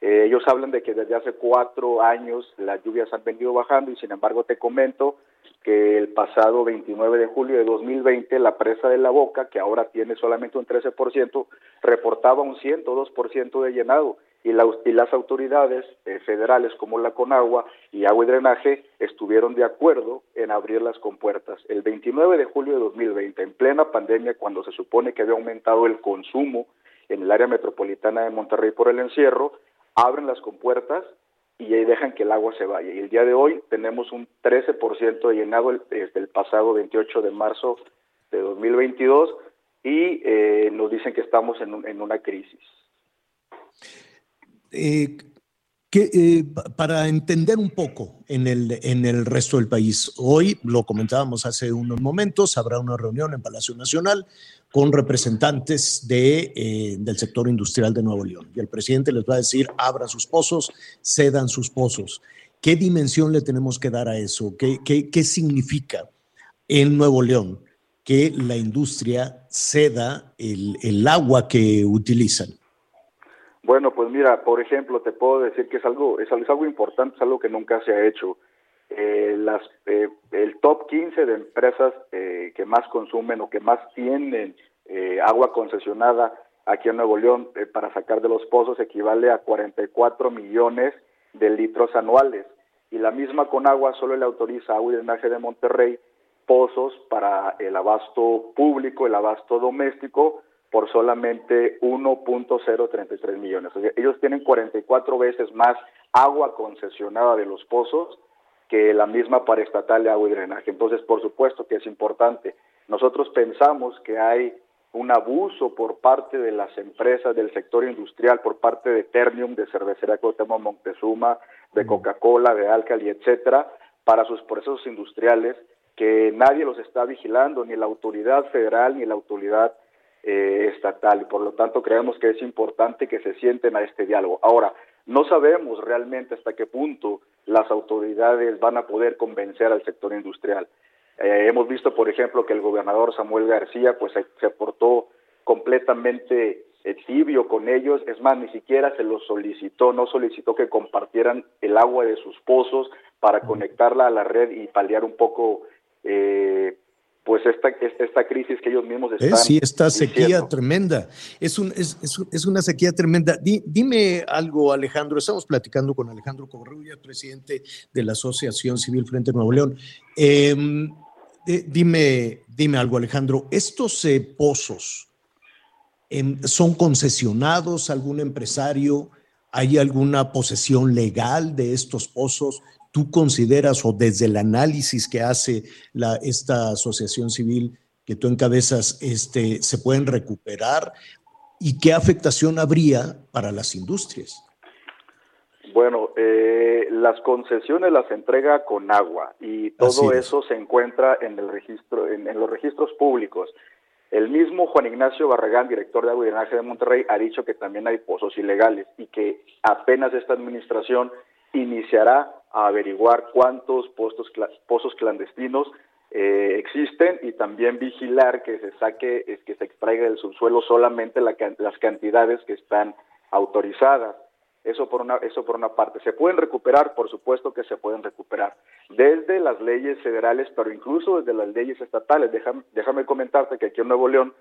Eh, ellos hablan de que desde hace cuatro años las lluvias han venido bajando y sin embargo te comento que el pasado 29 de julio de 2020 la presa de la Boca, que ahora tiene solamente un 13%, reportaba un 102% de llenado y, y las autoridades eh, federales como la Conagua y Agua y Drenaje estuvieron de acuerdo en abrir las compuertas. El 29 de julio de 2020, en plena pandemia, cuando se supone que había aumentado el consumo en el área metropolitana de Monterrey por el encierro, abren las compuertas y ahí dejan que el agua se vaya. Y el día de hoy tenemos un 13% de llenado desde el pasado 28 de marzo de 2022 y eh, nos dicen que estamos en, en una crisis. Eh, eh, para entender un poco en el, en el resto del país, hoy lo comentábamos hace unos momentos, habrá una reunión en Palacio Nacional con representantes de, eh, del sector industrial de Nuevo León. Y el presidente les va a decir, abran sus pozos, cedan sus pozos. ¿Qué dimensión le tenemos que dar a eso? ¿Qué, qué, qué significa en Nuevo León que la industria ceda el, el agua que utilizan? Bueno, pues mira, por ejemplo, te puedo decir que es algo, es, algo importante, es algo que nunca se ha hecho. Eh, las, eh, el top 15 de empresas eh, que más consumen o que más tienen eh, agua concesionada aquí en Nuevo León eh, para sacar de los pozos equivale a 44 millones de litros anuales. Y la misma con agua solo le autoriza a Agua y Drenaje de Monterrey pozos para el abasto público, el abasto doméstico, por solamente 1.033 millones. O sea, ellos tienen 44 veces más agua concesionada de los pozos que la misma paraestatal de agua y drenaje. Entonces, por supuesto que es importante. Nosotros pensamos que hay un abuso por parte de las empresas del sector industrial, por parte de Ternium, de Cervecería Cuauhtémoc Montezuma, de Coca-Cola, de Alcali, etcétera, para sus procesos industriales, que nadie los está vigilando, ni la autoridad federal ni la autoridad eh, estatal y por lo tanto creemos que es importante que se sienten a este diálogo. Ahora, no sabemos realmente hasta qué punto las autoridades van a poder convencer al sector industrial. Eh, hemos visto, por ejemplo, que el gobernador Samuel García pues se, se portó completamente eh, tibio con ellos, es más, ni siquiera se los solicitó, no solicitó que compartieran el agua de sus pozos para conectarla a la red y paliar un poco eh, pues esta, esta crisis que ellos mismos están. sí, esta sequía tremenda. Es, un, es, es, una sequía tremenda. dime algo, Alejandro. Estamos platicando con Alejandro Corrulla, presidente de la Asociación Civil Frente Nuevo León. Em, dime, dime algo, Alejandro. ¿Estos eh, pozos em, son concesionados a algún empresario? ¿Hay alguna posesión legal de estos pozos? Tú consideras o desde el análisis que hace la, esta asociación civil que tú encabezas, este, se pueden recuperar y qué afectación habría para las industrias? Bueno, eh, las concesiones las entrega con agua y todo eso se encuentra en el registro, en, en, los registros públicos. El mismo Juan Ignacio Barragán, director de Agua y Drenaje de Monterrey, ha dicho que también hay pozos ilegales y que apenas esta administración iniciará a averiguar cuántos pozos clandestinos eh, existen y también vigilar que se saque, que se extraiga del subsuelo solamente la, las cantidades que están autorizadas. Eso por una eso por una parte. Se pueden recuperar, por supuesto que se pueden recuperar desde las leyes federales, pero incluso desde las leyes estatales. Déjame, déjame comentarte que aquí en Nuevo León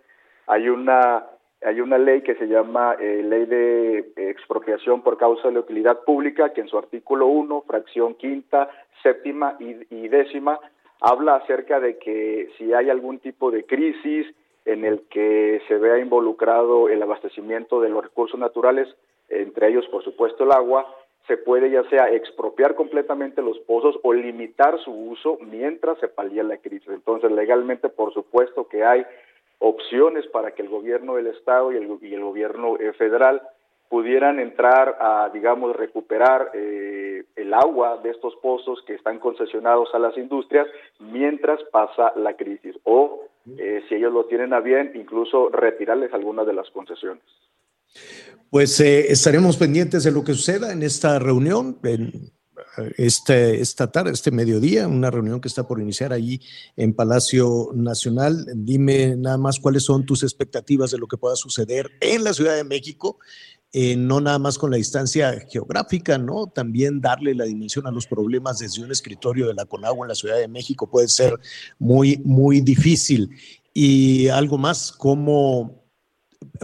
hay una hay una ley que se llama eh, Ley de Expropiación por Causa de la Utilidad Pública, que en su artículo 1, fracción quinta, séptima y, y, décima, habla acerca de que si hay algún tipo de crisis en el que se vea involucrado el abastecimiento de los recursos naturales, entre ellos, por supuesto, el agua, se puede ya sea expropiar completamente los pozos o limitar su uso mientras se palía la crisis. Entonces, legalmente, por supuesto que hay opciones para que el gobierno del Estado y el, gobierno eh, federal pudieran entrar a, digamos, recuperar eh, el agua de estos pozos que están concesionados a las industrias mientras pasa la crisis o, eh, si ellos lo tienen a bien, incluso retirarles algunas de las concesiones. Pues eh, estaremos pendientes de lo que suceda en esta reunión. Esta tarde, este mediodía, una reunión que está por iniciar allí en Palacio Nacional. Dime nada más cuáles son tus expectativas de lo que pueda suceder en la Ciudad de México, eh, no nada más con la distancia geográfica, ¿no? También darle la dimensión a los problemas desde un escritorio de la Conagua en la Ciudad de México puede ser muy, muy difícil. Y algo más, como,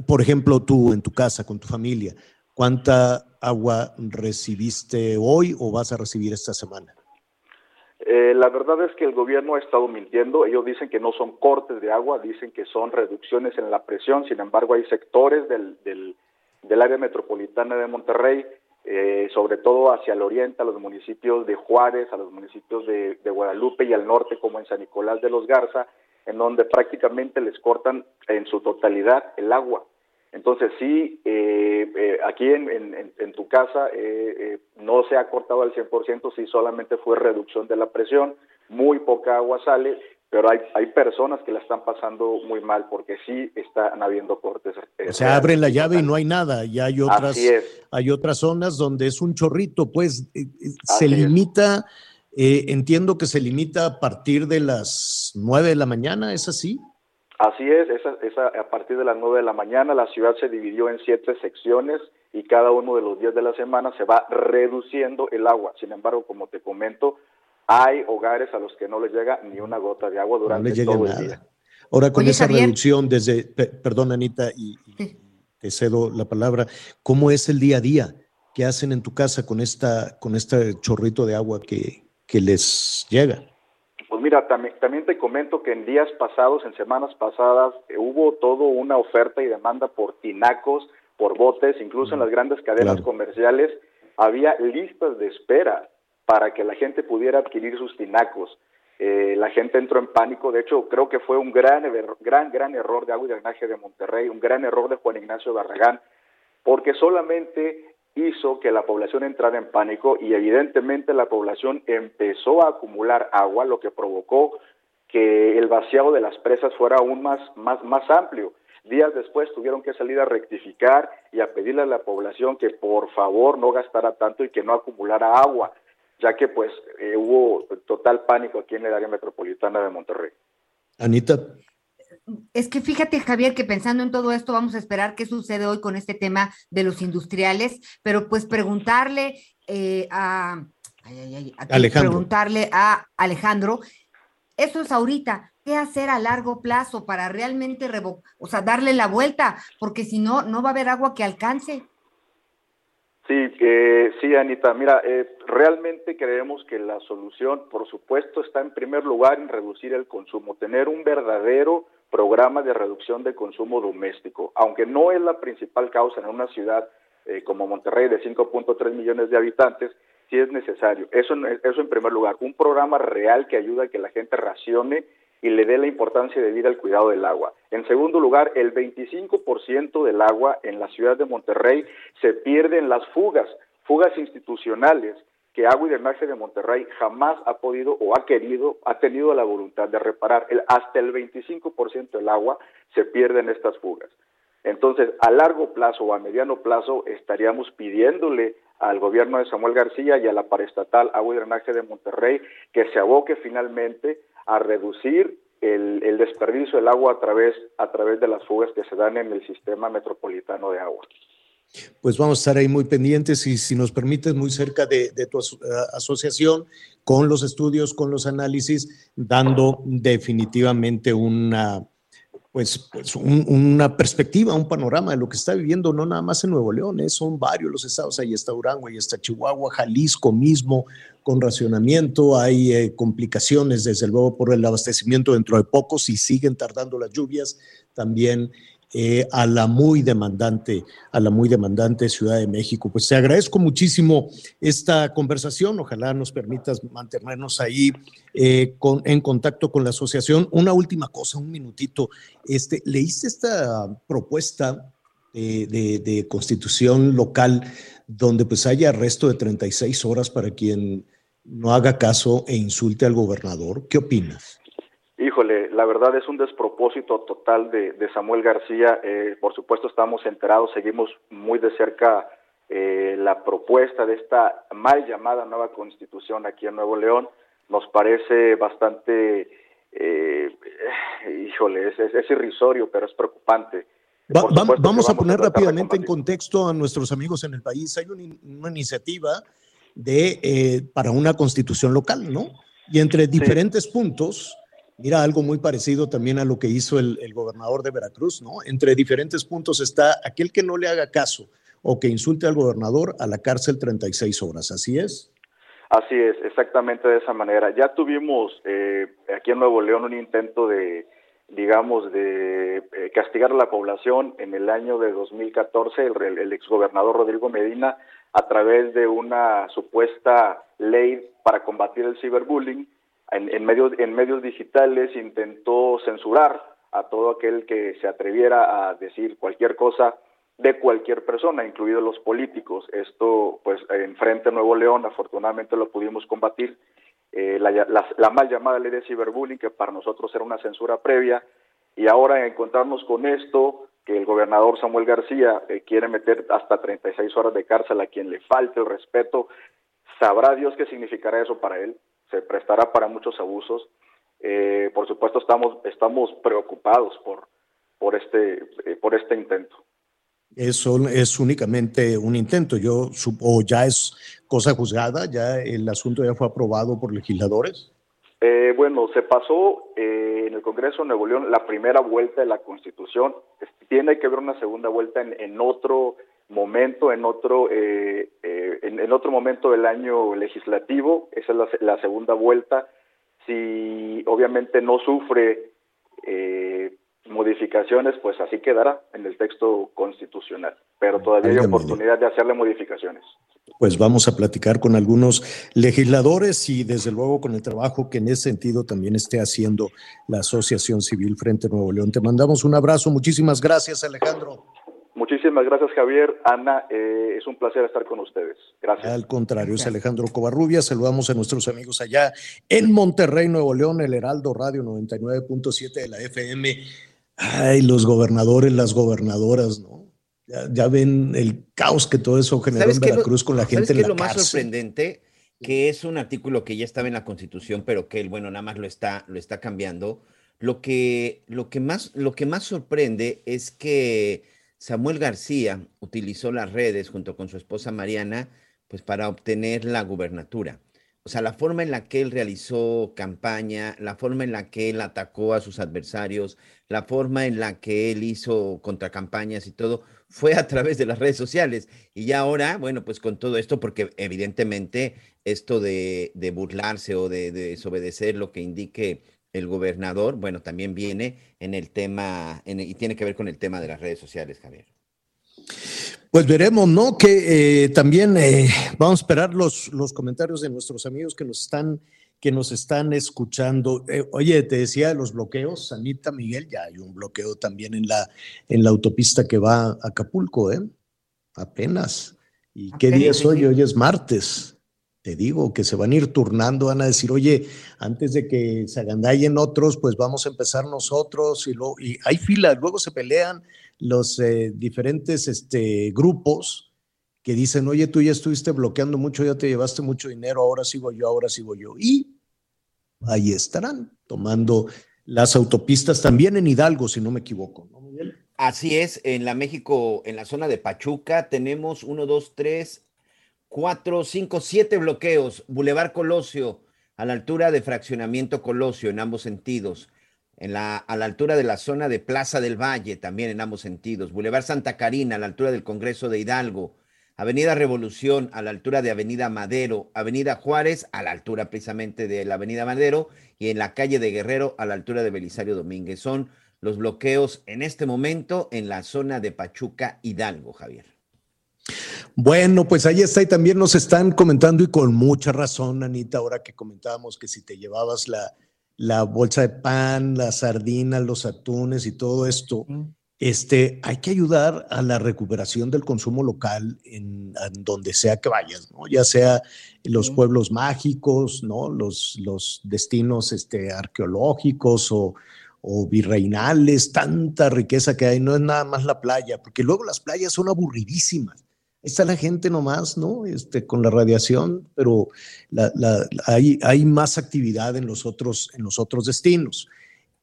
por ejemplo, tú en tu casa, con tu familia, ¿cuánta agua recibiste hoy o vas a recibir esta semana? Eh, la verdad es que el gobierno ha estado mintiendo. Ellos dicen que no son cortes de agua, dicen que son reducciones en la presión. Sin embargo, hay sectores del, del, área metropolitana de Monterrey eh, sobre todo hacia el oriente, a los municipios de Juárez, a los municipios de, Guadalupe y al norte, como en San Nicolás de los Garza, en donde prácticamente les cortan en su totalidad el agua. Entonces sí, eh, eh, aquí en, tu casa no se ha cortado al 100%, sí solamente fue reducción de la presión, muy poca agua sale, pero hay, hay personas que la están pasando muy mal porque sí están habiendo cortes. O sea, abren la llave y no hay nada, y hay otras, hay otras zonas donde es un chorrito, pues eh, eh, se limita, eh, entiendo que se limita a partir de las nueve de la mañana, ¿es así? Así es, esa, esa, a partir de las nueve de la mañana la ciudad se dividió en siete secciones y cada uno de los días de la semana se va reduciendo el agua. Sin embargo, como te comento, hay hogares a los que no les llega ni una gota de agua durante todo el día. Ahora, con esa reducción desde, perdón Anita, y, te cedo la palabra, ¿cómo es el día a día? ¿Qué hacen en tu casa con, esta, con este chorrito de agua que, que les llega? Mira, también, también te comento que en días pasados, en semanas pasadas, eh, hubo todo una oferta y demanda por tinacos, por botes, incluso en las grandes cadenas comerciales había listas de espera para que la gente pudiera adquirir sus tinacos. Eh, la gente entró en pánico, de hecho creo que fue un gran, gran, gran error de agua y drenaje de Monterrey, un gran error de Juan Ignacio Barragán, porque solamente hizo que la población entrara en pánico y evidentemente la población empezó a acumular agua, lo que provocó que el vaciado de las presas fuera aún más, más, más amplio. Días después tuvieron que salir a rectificar y a pedirle a la población que por favor no gastara tanto y que no acumulara agua ya que pues eh, hubo total pánico aquí en el área metropolitana de Monterrey. Anita. Es que fíjate, Javier, que pensando en todo esto, vamos a esperar qué sucede hoy con este tema de los industriales, pero pues preguntarle eh, a, Alejandro. preguntarle a Alejandro, eso es ahorita, ¿qué hacer a largo plazo para realmente o sea, darle la vuelta? Porque si no, no va a haber agua que alcance. Sí, eh, sí, Anita. Mira, eh, realmente creemos que la solución, por supuesto, está en primer lugar en reducir el consumo, tener un verdadero programa de reducción de consumo doméstico, aunque no es la principal causa en una ciudad eh, como Monterrey de 5.3 millones de habitantes, sí es necesario. Eso, eso en primer lugar, un programa real que ayuda a que la gente racione y le dé la importancia de vida al cuidado del agua. En segundo lugar, el 25% del agua en la ciudad de Monterrey se pierde en las fugas, fugas institucionales que Agua y Drenaje de Monterrey jamás ha podido o ha querido, ha tenido la voluntad de reparar. El, hasta el 25% del agua se pierde en estas fugas. Entonces, a largo plazo o a mediano plazo estaríamos pidiéndole al gobierno de Samuel García y a la paraestatal Agua y Drenaje de Monterrey que se aboque finalmente a reducir el, desperdicio del agua a través, a través de las fugas que se dan en el sistema metropolitano de agua. Pues vamos a estar ahí muy pendientes y si nos permites muy cerca de, tu asociación con los estudios, con los análisis, dando definitivamente una, pues, pues una perspectiva, un panorama de lo que está viviendo, no nada más en Nuevo León, ¿eh? son varios los estados, ahí está Durango, ahí está Chihuahua, Jalisco mismo, con racionamiento, hay eh, complicaciones desde luego por el abastecimiento dentro de poco, si siguen tardando las lluvias, también eh, a la muy demandante, a la muy demandante Ciudad de México. Pues te agradezco muchísimo esta conversación. Ojalá nos permitas mantenernos ahí eh, con, en contacto con la asociación. Una última cosa, un minutito. Este, ¿Leíste esta propuesta de, de, constitución local donde pues haya arresto de 36 horas para quien no haga caso e insulte al gobernador? ¿Qué opinas? Híjole, la verdad es un despropósito total de, Samuel García. Eh, por supuesto estamos enterados, seguimos muy de cerca eh, la propuesta de esta mal llamada nueva constitución aquí en Nuevo León. Nos parece bastante, eh, híjole, es, irrisorio, pero es preocupante. vamos a poner rápidamente en contexto a nuestros amigos en el país. Hay una, iniciativa de para una constitución local, ¿no? Y entre diferentes puntos Mira, algo muy parecido también a lo que hizo el, gobernador de Veracruz, ¿no? Entre diferentes puntos está aquel que no le haga caso o que insulte al gobernador a la cárcel 36 horas, ¿así es? Así es, exactamente de esa manera. Ya tuvimos eh, aquí en Nuevo León un intento de, digamos, de eh, castigar a la población en el año de 2014. El, el exgobernador Rodrigo Medina a través de una supuesta ley para combatir el ciberbullying, en, medios, en medios digitales intentó censurar a todo aquel que se atreviera a decir cualquier cosa de cualquier persona, incluidos los políticos. Esto, pues, en Frente Nuevo León, afortunadamente lo pudimos combatir. Eh, la, la, mal llamada ley de ciberbullying, que para nosotros era una censura previa, y ahora encontrarnos con esto, que el gobernador Samuel García eh, quiere meter hasta 36 horas de cárcel a quien le falte el respeto, sabrá Dios qué significará eso para él, se prestará para muchos abusos. Eh, por supuesto, estamos, estamos preocupados por, por, este, por este intento. Eso es únicamente un intento. Yo supongo ya es cosa juzgada, ya el asunto ya fue aprobado por legisladores. Eh, bueno, se pasó eh, en el Congreso de Nuevo León la primera vuelta de la Constitución. Tiene que haber una segunda vuelta en, otro momento, en otro, eh, en, otro momento del año legislativo. Esa es la, la segunda vuelta. Si obviamente no sufre modificaciones, pues así quedará en el texto constitucional, pero todavía hay oportunidad de hacerle modificaciones. Pues vamos a platicar con algunos legisladores y desde luego con el trabajo que en ese sentido también esté haciendo la Asociación Civil Frente Nuevo León. Te mandamos un abrazo, muchísimas gracias Alejandro. Muchísimas gracias Javier, Ana, eh, es un placer estar con ustedes. Gracias. Al contrario, es Alejandro Covarrubia, saludamos a nuestros amigos allá en Monterrey, Nuevo León, el Heraldo Radio 99.7 de la FM. Ay, los gobernadores, las gobernadoras, ¿no? Ya, ven el caos que todo eso generó en Veracruz con la gente en la es lo más sorprendente? Que es un artículo que ya estaba en la Constitución, pero que él, bueno, nada más lo está, lo está cambiando. Lo que, lo, que más, lo que más sorprende es que Samuel García utilizó las redes junto con su esposa Mariana, pues para obtener la gubernatura. O sea, la forma en la que él realizó campaña, la forma en la que él atacó a sus adversarios, la forma en la que él hizo contracampañas y todo, fue a través de las redes sociales. Y ya ahora, bueno, pues con todo esto, porque evidentemente esto de, burlarse o de, desobedecer lo que indique el gobernador, bueno, también viene en el tema, y tiene que ver con el tema de las redes sociales, Javier. Pues veremos, ¿no? Que eh, también eh, vamos a esperar los, los comentarios de nuestros amigos que nos están, que nos están escuchando. Eh, oye, te decía de los bloqueos, Anita Miguel, ya hay un bloqueo también en la, en la autopista que va a Acapulco, ¿eh? Apenas. ¿Y qué día es hoy? Hoy es martes. Te digo que se van a ir turnando, van a decir, oye, antes de que se agandallen otros, pues vamos a empezar nosotros y, luego, y hay filas, luego se pelean los eh, diferentes este, grupos que dicen, oye, tú ya estuviste bloqueando mucho, ya te llevaste mucho dinero, ahora sigo yo, ahora sigo yo. Y ahí estarán tomando las autopistas también en Hidalgo, si no me equivoco, ¿no, Así es, en la México, en la zona de Pachuca, tenemos uno, dos, tres, cuatro, cinco, siete bloqueos. Boulevard Colosio, a la altura de Fraccionamiento Colosio, en ambos sentidos en la, a la altura de la zona de Plaza del Valle, también en ambos sentidos, Boulevard Santa Carina, a la altura del Congreso de Hidalgo, Avenida Revolución, a la altura de Avenida Madero, Avenida Juárez, a la altura precisamente de la Avenida Madero, y en la calle de Guerrero, a la altura de Belisario Domínguez. Son los bloqueos en este momento en la zona de Pachuca, Hidalgo, Javier. Bueno, pues ahí está y también nos están comentando y con mucha razón, Anita, ahora que comentábamos que si te llevabas la, la bolsa de pan, las sardinas, los atunes y todo esto, este, hay que ayudar a la recuperación del consumo local en, donde sea que vayas, ¿no? ya sea los pueblos mágicos, ¿no? los, los destinos este, arqueológicos o, o virreinales, tanta riqueza que hay, no es nada más la playa, porque luego las playas son aburridísimas está la gente nomás, ¿no? Este, con la radiación, pero hay, hay, más actividad en los otros, en los otros destinos.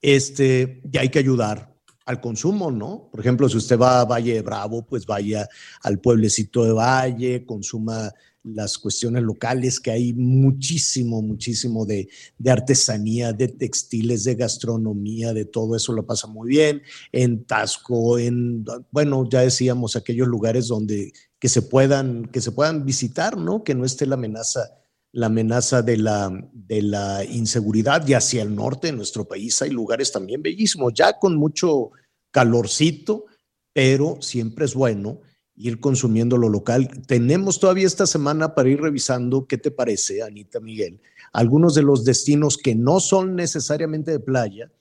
Este, y hay que ayudar al consumo, ¿no? Por ejemplo, si usted va a Valle de Bravo, pues vaya al pueblecito de Valle, consuma las cuestiones locales, que hay muchísimo, muchísimo de, de, artesanía, de textiles, de gastronomía, de todo eso lo pasa muy bien. En Tasco, en, bueno, ya decíamos, aquellos lugares donde que se puedan, que se puedan visitar, ¿no? Que no esté la amenaza, la amenaza de la, de la inseguridad. Y hacia el norte de nuestro país hay lugares también bellísimos, ya con mucho calorcito, pero siempre es bueno ir consumiendo lo local. Tenemos todavía esta semana para ir revisando, ¿qué te parece, Anita Miguel? Algunos de los destinos que no son necesariamente de playa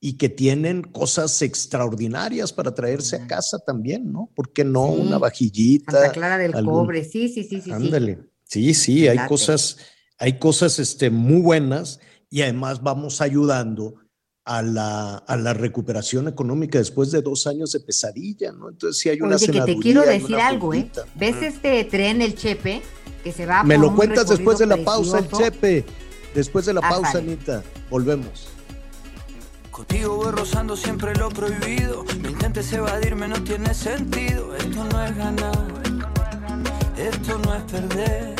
y que tienen cosas extraordinarias para traerse a casa también, ¿no? ¿Por qué no? Sí. Una vajillita. Santa Clara del algún- Cobre, sí, sí, sí, sí. Ándale. Sí, sí, hay cosas, hay cosas este, muy buenas y además vamos ayudando a la, a la recuperación económica después de dos años de pesadilla, ¿no? Entonces sí hay una Oye, que te quiero decir algo, ¿eh? ¿Ves este tren, el Chepe, que se va Me por lo un cuentas después de la pausa, el? Chepe. Después de la Ah, pausa. Anita. Volvemos. Contigo voy rozando siempre lo prohibido. No intentes evadirme, no tiene sentido. Esto no es ganar, esto no es perder.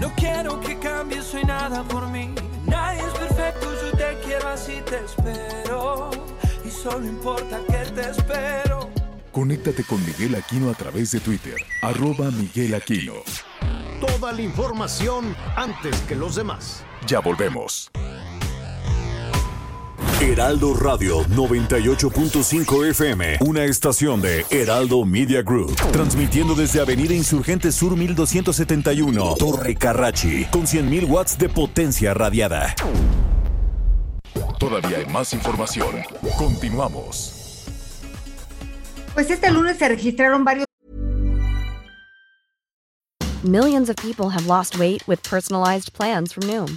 No quiero que cambies, soy nada por mí. Nadie es perfecto, yo te quiero así, te espero. Y solo importa que te espero. Conéctate con Miguel Aquino a través de Twitter, arroba Miguel Aquino. Toda la información antes que los demás. Ya volvemos. Heraldo Radio 98.5 FM, una estación de Heraldo Media Group, transmitiendo desde Avenida Insurgente Sur 1271, Torre Carrachi, con 100.000 watts de potencia radiada. Todavía hay más información. Continuamos. Pues este lunes se registraron varios Millions of people have lost weight with personalized plans from Noom,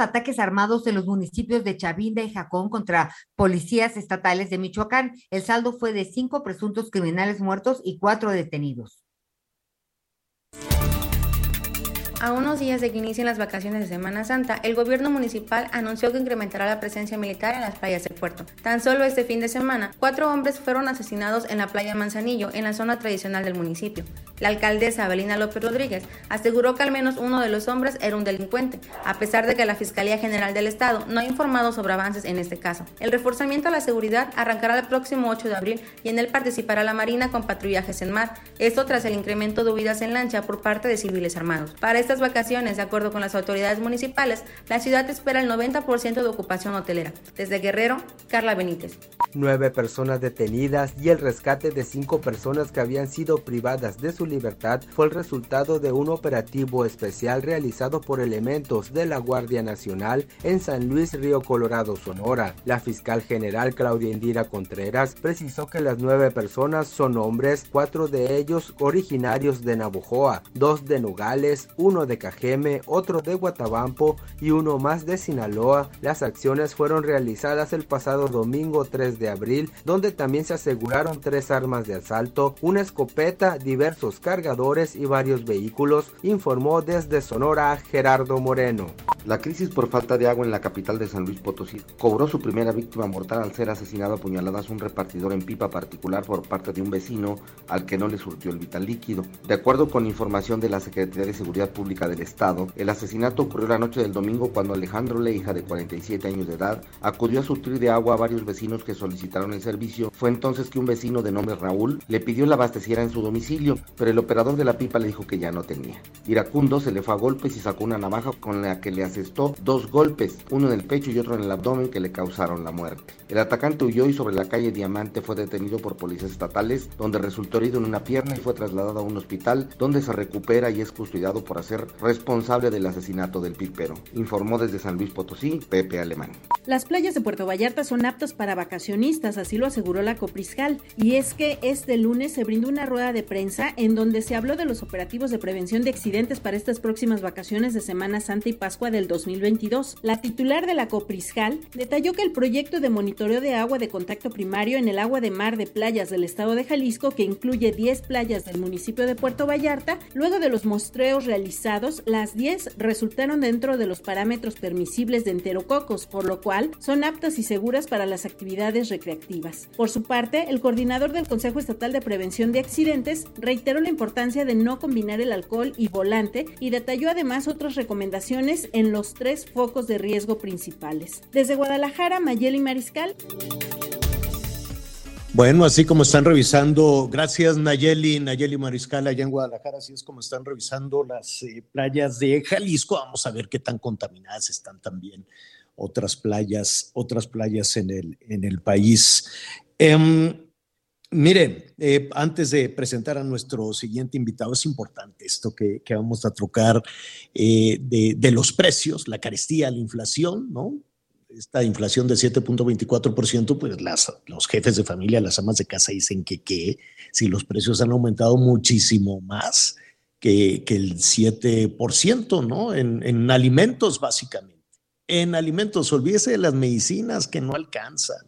Ataques armados en los municipios de Chavinda y Jacón contra policías estatales de Michoacán. El saldo fue de cinco presuntos criminales muertos y cuatro detenidos. A unos días de que inicien las vacaciones de Semana Santa, el gobierno municipal anunció que incrementará la presencia militar en las playas del puerto. Tan solo este fin de semana, cuatro hombres fueron asesinados en la playa Manzanillo, en la zona tradicional del municipio. La alcaldesa Abelina López Rodríguez aseguró que al menos uno de los hombres era un delincuente, a pesar de que la Fiscalía General del Estado no ha informado sobre avances en este caso. El reforzamiento a la seguridad arrancará el próximo 8 de abril y en él participará la Marina con patrullajes en mar. Esto tras el incremento de huidas en lancha por parte de civiles armados. Para estas vacaciones, de acuerdo con las autoridades municipales, la ciudad espera el 90% de ocupación hotelera. Desde Guerrero, Carla Benítez. Nueve personas detenidas y el rescate de cinco personas que habían sido privadas de su libertad fue el resultado de un operativo especial realizado por elementos de la Guardia Nacional en San Luis Río Colorado, Sonora. La fiscal general Claudia Indira Contreras precisó que las nueve personas son hombres, cuatro de ellos originarios de Navojoa, dos de Nogales, uno de Cajeme, otro de Guatabampo y uno más de Sinaloa. Las acciones fueron realizadas el pasado domingo 3 de abril, donde también se aseguraron tres armas de asalto, una escopeta, diversos cargadores y varios vehículos, informó desde Sonora Gerardo Moreno. La crisis por falta de agua en la capital de San Luis Potosí cobró su primera víctima mortal al ser asesinado a puñaladas un repartidor en pipa particular por parte de un vecino al que no le surtió el vital líquido. De acuerdo con información de la Secretaría de Seguridad Pública del Estado, el asesinato ocurrió la noche del domingo cuando Alejandro Leija, de 47 años de edad, acudió a surtir de agua a varios vecinos que solicitaron el servicio. Fue entonces que un vecino de nombre Raúl le pidió la abasteciera en su domicilio, pero el operador de la pipa le dijo que ya no tenía. Iracundo se le fue a golpes y sacó una navaja con la que le asestó dos golpes, uno en el pecho y otro en el abdomen que le causaron la muerte. El atacante huyó y sobre la calle Diamante fue detenido por policías estatales, donde resultó herido en una pierna y fue trasladado a un hospital donde se recupera y es custodiado por ser responsable del asesinato del pipero. Informó desde San Luis Potosí, Pepe Alemán. Las playas de Puerto Vallarta son aptas para vacacionistas, así lo aseguró la Copriscal. Y es que este lunes se brindó una rueda de prensa en donde se habló de los operativos de prevención de accidentes para estas próximas vacaciones de Semana Santa y Pascua del del 2022. La titular de la Copriscal detalló que el proyecto de monitoreo de agua de contacto primario en el agua de mar de playas del estado de Jalisco, que incluye 10 playas del municipio de Puerto Vallarta, luego de los muestreos realizados, las 10 resultaron dentro de los parámetros permisibles de enterococos, por lo cual son aptas y seguras para las actividades recreativas. Por su parte, el coordinador del Consejo Estatal de Prevención de Accidentes reiteró la importancia de no combinar el alcohol y volante y detalló además otras recomendaciones en los tres focos de riesgo principales. Desde Guadalajara, Mayeli Mariscal. Bueno, así como están revisando, gracias Nayeli, Nayeli Mariscal allá en Guadalajara, así es como están revisando las eh, playas de Jalisco, vamos a ver qué tan contaminadas están también otras playas, otras playas en el, en el país. Em, miren, eh, antes de presentar a nuestro siguiente invitado, es importante esto que, vamos a trocar eh, de, de, los precios, la carestía, la inflación, ¿no? Esta inflación de 7.24%, pues las, los jefes de familia, las amas de casa dicen que, que si los precios han aumentado muchísimo más que, que el 7%, ¿no? En, en, alimentos, básicamente. En alimentos, olvídese de las medicinas que no alcanzan.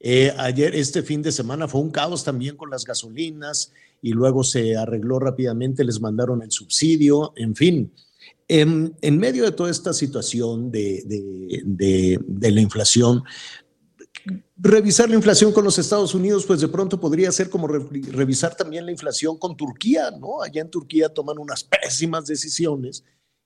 Eh, ayer, este fin de semana fue un caos también con las gasolinas y luego se arregló rápidamente, les mandaron el subsidio, en fin. En, medio de toda esta situación de, la inflación, revisar la inflación con los Estados Unidos, pues de pronto podría ser como revisar también la inflación con Turquía, ¿no? Allá en Turquía toman unas pésimas decisiones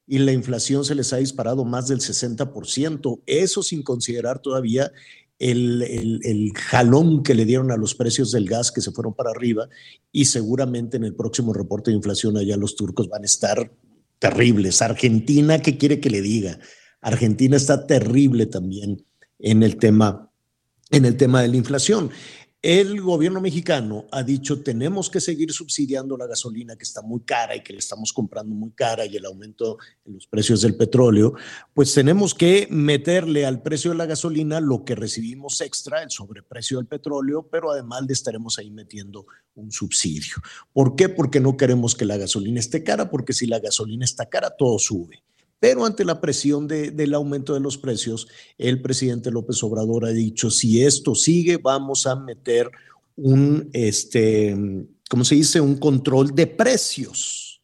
y la inflación se les ha disparado más del 60%, eso sin considerar todavía el, el, jalón que le dieron a los precios del gas que se fueron para arriba y seguramente en el próximo reporte de inflación allá los turcos van a estar terribles. Argentina, ¿qué quiere que le diga? Argentina está terrible también en el tema, en el tema de la inflación. El gobierno mexicano ha dicho tenemos que seguir subsidiando la gasolina que está muy cara y que le estamos comprando muy cara y el aumento en los precios del petróleo, pues tenemos que meterle al precio de la gasolina lo que recibimos extra, el sobreprecio del petróleo, pero además le estaremos ahí metiendo un subsidio. ¿Por qué? Porque no queremos que la gasolina esté cara, porque si la gasolina está cara, todo sube. Pero ante la presión del aumento de los precios, el presidente López Obrador ha dicho, si esto sigue, vamos a meter un, este, ¿cómo se dice? Un control de precios.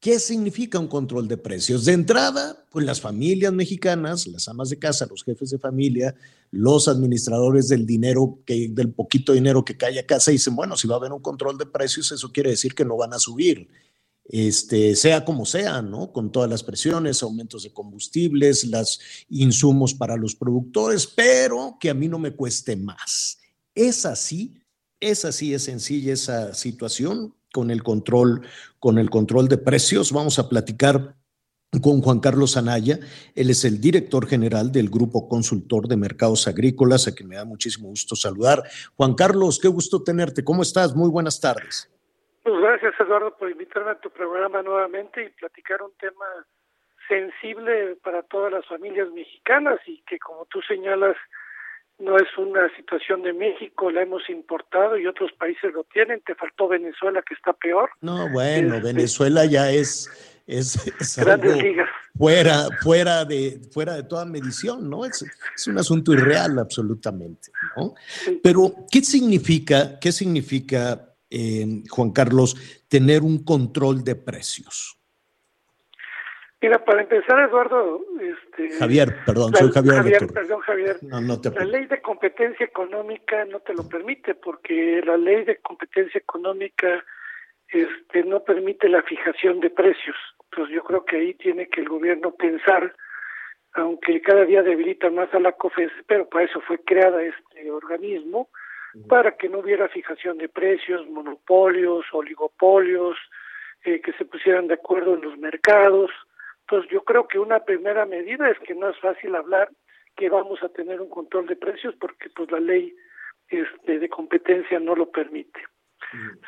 ¿Qué significa un control de precios? De entrada, pues las familias mexicanas, las amas de casa, los jefes de familia, los administradores del dinero, que, del poquito dinero que cae a casa, dicen, bueno, si va a haber un control de precios, eso quiere decir que no van a subir este, sea como sea, ¿no? Con todas las presiones, aumentos de combustibles, los insumos para los productores, pero que a mí no me cueste más. Es así, es así, es sencilla esa situación con el control, con el control de precios. Vamos a platicar con Juan Carlos Anaya. Él es el director general del Grupo Consultor de Mercados Agrícolas, a quien me da muchísimo gusto saludar. Juan Carlos, qué gusto tenerte. ¿Cómo estás? Muy buenas tardes. Pues gracias Eduardo por invitarme a tu programa nuevamente y platicar un tema sensible para todas las familias mexicanas y que como tú señalas no es una situación de México, la hemos importado y otros países lo tienen. Te faltó Venezuela que está peor. No, bueno, este, Venezuela ya es es, fuera fuera de fuera de toda medición, ¿no? Es, es un asunto irreal absolutamente, ¿no? Pero ¿qué significa qué significa eh, Juan Carlos, tener un control de precios? Mira, para empezar, Eduardo. Este, Javier, perdón, soy Javier. Javier perdón, Javier. la ley de competencia económica no te lo permite, porque la ley de competencia económica este, no permite la fijación de precios. Entonces, yo creo que ahí tiene que el gobierno pensar, aunque cada día debilita más a la COFES, pero para eso fue creada este organismo, para que no hubiera fijación de precios, monopolios, oligopolios, eh, que se pusieran de acuerdo en los mercados. Entonces yo creo que una primera medida es que no es fácil hablar que vamos a tener un control de precios porque pues la ley este, de competencia no lo permite.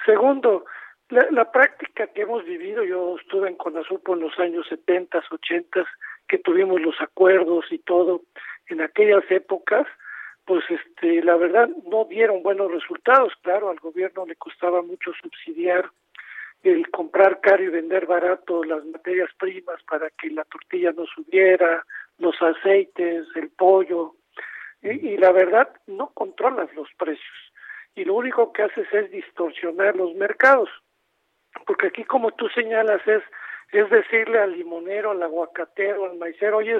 Segundo, la, la, práctica que hemos vivido, yo estuve en Conasupo en los años 70, 80, que tuvimos los acuerdos y todo, en aquellas épocas, pues este la verdad no dieron buenos resultados. Claro al gobierno le costaba mucho subsidiar el comprar caro y vender barato las materias primas para que la tortilla no subiera, los aceites, el pollo, y, la verdad no controlas los precios. Y lo único que haces es distorsionar los mercados, porque aquí como tú señalas es es decirle al limonero, al aguacatero, al maicero, oye,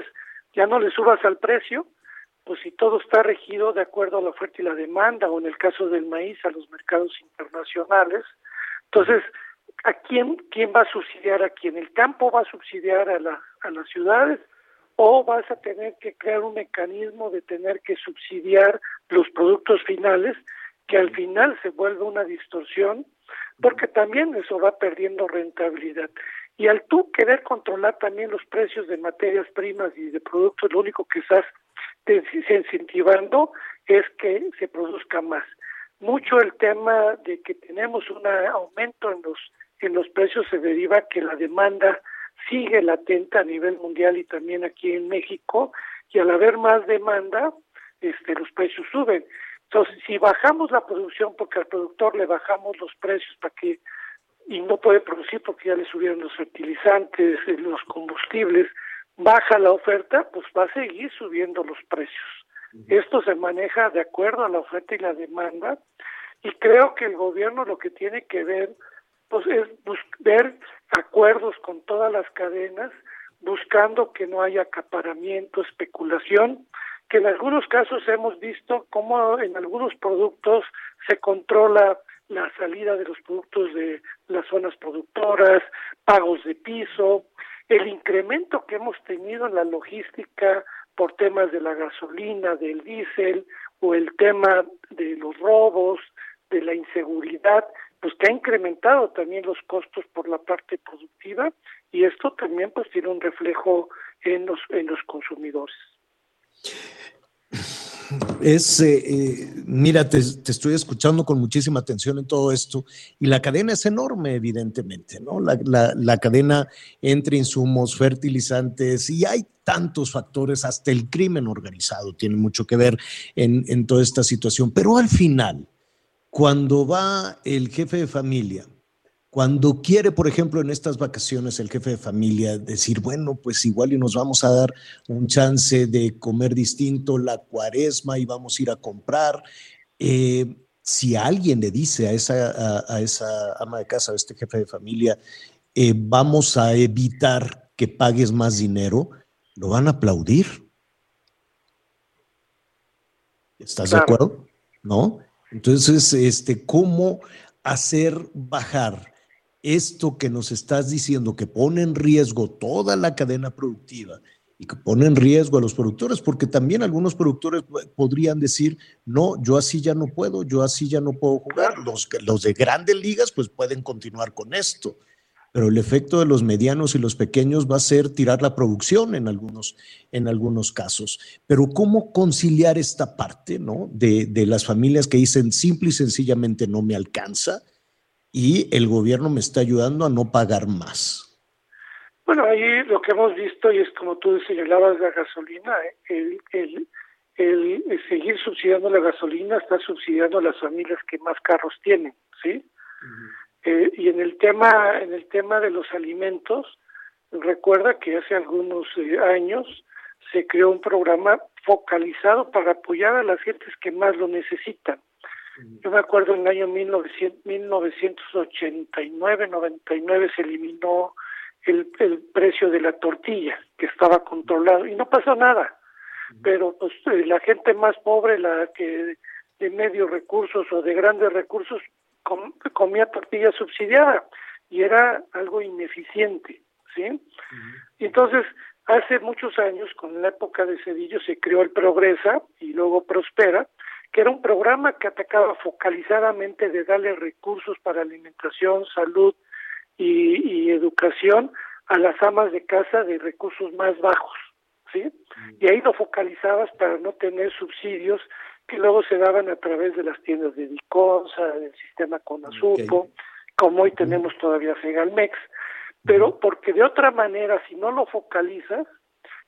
ya no le subas al precio, pues si todo está regido de acuerdo a la oferta y la demanda, o en el caso del maíz, a los mercados internacionales, entonces, ¿a quién, quién va a subsidiar a quién? ¿El campo va a subsidiar a, la, a las ciudades? ¿O vas a tener que crear un mecanismo de tener que subsidiar los productos finales, que al final se vuelve una distorsión, porque también eso va perdiendo rentabilidad. Y al tú querer controlar también los precios de materias primas y de productos, lo único que estás incentivando es que se produzca más. Mucho el tema de que tenemos un aumento en los en los precios se deriva que la demanda sigue latente a nivel mundial y también aquí en México y al haber más demanda, este los precios suben. Entonces, si bajamos la producción porque al productor le bajamos los precios para que y no puede producir porque ya le subieron los fertilizantes, los combustibles, baja la oferta, pues va a seguir subiendo los precios. Esto se maneja de acuerdo a la oferta y la demanda y creo que el gobierno lo que tiene que ver pues es ver acuerdos con todas las cadenas buscando que no haya acaparamiento, especulación, que en algunos casos hemos visto cómo en algunos productos se controla la salida de los productos de las zonas productoras, pagos de piso, el incremento que hemos tenido en la logística por temas de la gasolina, del diésel o el tema de los robos, de la inseguridad, pues que ha incrementado también los costos por la parte productiva y esto también pues tiene un reflejo en los en los consumidores. Es, eh, eh, mira, te, estoy escuchando con muchísima atención en todo esto y la cadena es enorme, evidentemente, ¿no? La, cadena entre insumos, fertilizantes y hay tantos factores, hasta el crimen organizado tiene mucho que ver en, en toda esta situación. Pero al final, cuando va el jefe de familia cuando quiere, por ejemplo, en estas vacaciones el jefe de familia decir, bueno, pues igual y nos vamos a dar un chance de comer distinto la cuaresma y vamos a ir a comprar. Eh, si alguien le dice a esa, a, esa ama de casa, a este jefe de familia, eh, vamos a evitar que pagues más dinero, lo van a aplaudir. ¿Estás de acuerdo? ¿No? Entonces, este, ¿cómo hacer bajar esto que nos estás diciendo, que pone en riesgo toda la cadena productiva y que pone en riesgo a los productores, porque también algunos productores podrían decir, no, yo así ya no puedo, yo así ya no puedo jugar. Los, los de grandes ligas pues pueden continuar con esto, pero el efecto de los medianos y los pequeños va a ser tirar la producción en algunos, en algunos casos. Pero ¿cómo conciliar esta parte ¿no? de, de las familias que dicen simple y sencillamente no me alcanza? Y el gobierno me está ayudando a no pagar más. Bueno, ahí lo que hemos visto, y es como tú señalabas, la gasolina, el, el, el, seguir subsidiando la gasolina está subsidiando a las familias que más carros tienen, ¿sí? Eh, y en el tema en el tema de los alimentos, recuerda que hace algunos eh, años se creó un programa focalizado para apoyar a las gentes que más lo necesitan. Yo me acuerdo en el año 1989-99 se eliminó el, el precio de la tortilla, que estaba controlado, y no pasó nada. Pero pues eh, la gente más pobre, la que de medios recursos o de grandes recursos, comía tortilla subsidiada y era algo ineficiente, ¿sí? Entonces, hace muchos años, con la época de Cedillo, se creó el Progresa y luego Prospera, que era un programa que atacaba focalizadamente de darle recursos para alimentación, salud y, educación a las amas de casa de recursos más bajos, ¿sí? Mm. Y ahí lo focalizabas para no tener subsidios que luego se daban a través de las tiendas de Diconsa, del sistema Conasupo, como hoy tenemos todavía Segalmex, pero porque de otra manera, si no lo focalizas,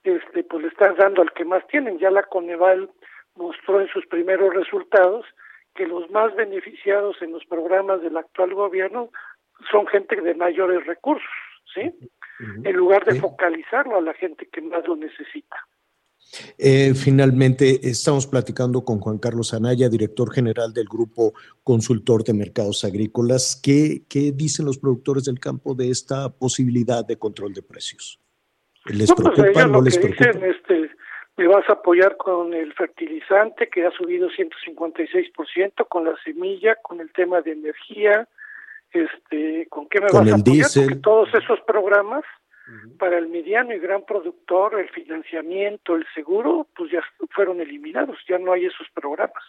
este, pues le estás dando al que más tienen. Ya la Coneval mostró en sus primeros resultados que los más beneficiados en los programas del actual gobierno son gente de mayores recursos, ¿sí? En lugar de focalizarlo a la gente que más lo necesita. Eh, finalmente, estamos platicando con Juan Carlos Anaya, director general del Grupo Consultor de Mercados Agrícolas. ¿Qué, ¿Qué, dicen los productores del campo de esta posibilidad de control de precios? ¿Les no, pues, preocupa? ¿No les preocupa? Dicen, este, me vas a apoyar con el fertilizante que ha subido 156%, con la semilla, con el tema de energía, este, ¿con qué me vas a apoyar? Porque todos esos programas para el mediano y gran productor, el financiamiento, el seguro, pues ya fueron eliminados, ya no hay esos programas.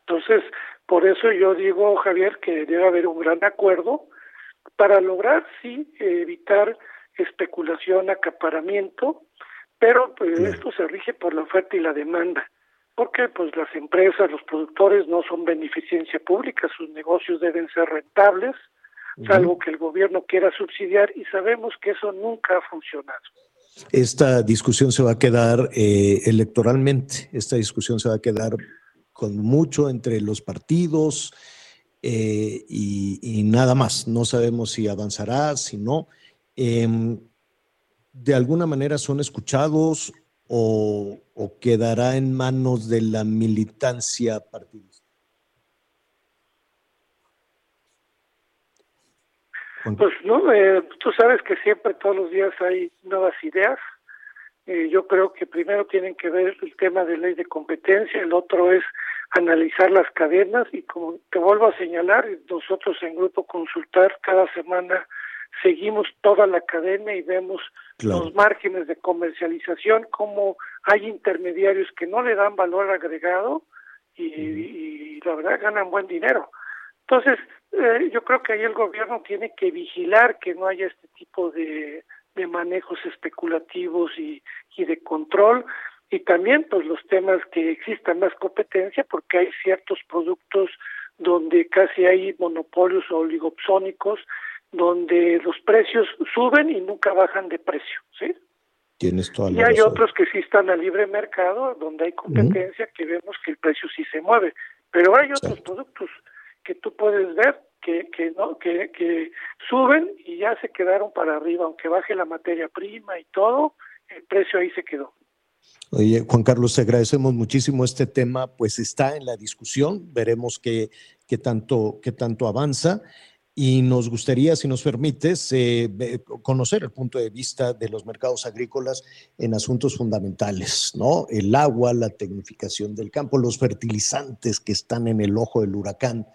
Entonces, por eso yo digo, Javier, que debe haber un gran acuerdo para lograr, sí, evitar especulación, acaparamiento, pero pues esto se rige por la oferta y la demanda, porque pues las empresas, los productores no son beneficencia pública, sus negocios deben ser rentables, salvo que el gobierno quiera subsidiar y sabemos que eso nunca ha funcionado. Esta discusión se va a quedar eh, electoralmente, esta discusión se va a quedar con mucho entre los partidos eh, y, nada más. No sabemos si avanzará, si no. Em, de alguna manera son escuchados o, quedará en manos de la militancia partidista? Pues no, eh, tú sabes que siempre todos los días hay nuevas ideas. Eh, yo creo que primero tienen que ver el tema de ley de competencia, el otro es analizar las cadenas y como te vuelvo a señalar, nosotros en Grupo Consultar cada semana seguimos toda la cadena y vemos los márgenes de comercialización, cómo hay intermediarios que no le dan valor agregado y, la verdad ganan buen dinero. Entonces, eh, yo creo que ahí el gobierno tiene que vigilar que no haya este tipo de, de manejos especulativos y, y de control y también pues los temas que existan más competencia porque hay ciertos productos donde casi hay monopolios oligopsónicos donde los precios suben y nunca bajan de precio, ¿sí? Tienes toda la y hay otros que sí están a libre mercado, donde hay competencia, que vemos que el precio sí se mueve. Pero hay otros productos que tú puedes ver que, que no que, que suben y ya se quedaron para arriba, aunque baje la materia prima y todo, el precio ahí se quedó. Oye, Juan Carlos, te agradecemos muchísimo este tema, pues está en la discusión, veremos qué, qué tanto, qué tanto avanza y nos gustaría, si nos permites, eh, conocer el punto de vista de los mercados agrícolas en asuntos fundamentales, ¿no? El agua, la tecnificación del campo, los fertilizantes que están en el ojo del huracán.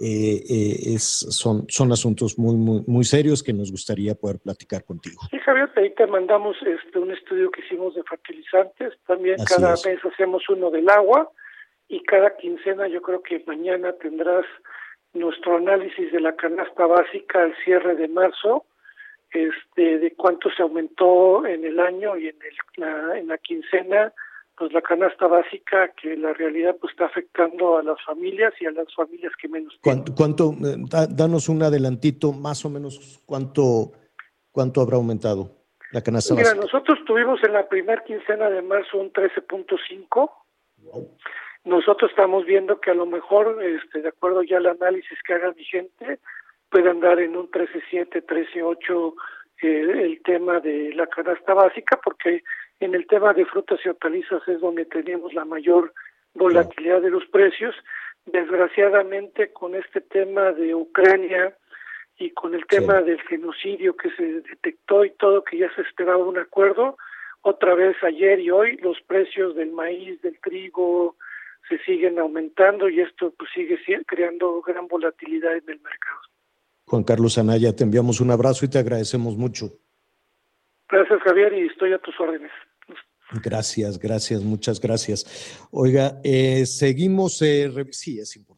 Eh, eh, es, son, son asuntos muy, muy, muy serios que nos gustaría poder platicar contigo. Sí, Javier, ahí te mandamos este, un estudio que hicimos de fertilizantes. También cada mes hacemos uno del agua y cada quincena yo creo que mañana tendrás nuestro análisis de la canasta básica al cierre de marzo, este, de cuánto se aumentó en el año y en, el, la, en la quincena, pues la canasta básica que la realidad pues está afectando a las familias y a las familias que menos tienen. ¿Cuánto, eh, danos un adelantito, más o menos, cuánto, cuánto habrá aumentado la canasta Mira, básica? nosotros tuvimos en la primera quincena de marzo un 13.5. Nosotros estamos viendo que a lo mejor, este, de acuerdo ya al análisis que haga mi gente, puede andar en un 13.7, 13.8 eh, el tema de la canasta básica, porque en el tema de frutas y hortalizas es donde tenemos la mayor volatilidad de los precios. Desgraciadamente, con este tema de Ucrania y con el tema del genocidio que se detectó y todo, que ya se esperaba un acuerdo, otra vez ayer y hoy los precios del maíz, del trigo, se siguen aumentando y esto pues, sigue creando gran volatilidad en el mercado. Juan Carlos Anaya, te enviamos un abrazo y te agradecemos mucho. Gracias, Javier, y estoy a tus órdenes. Gracias, gracias, muchas gracias. Oiga, eh, seguimos, eh, sí, es importante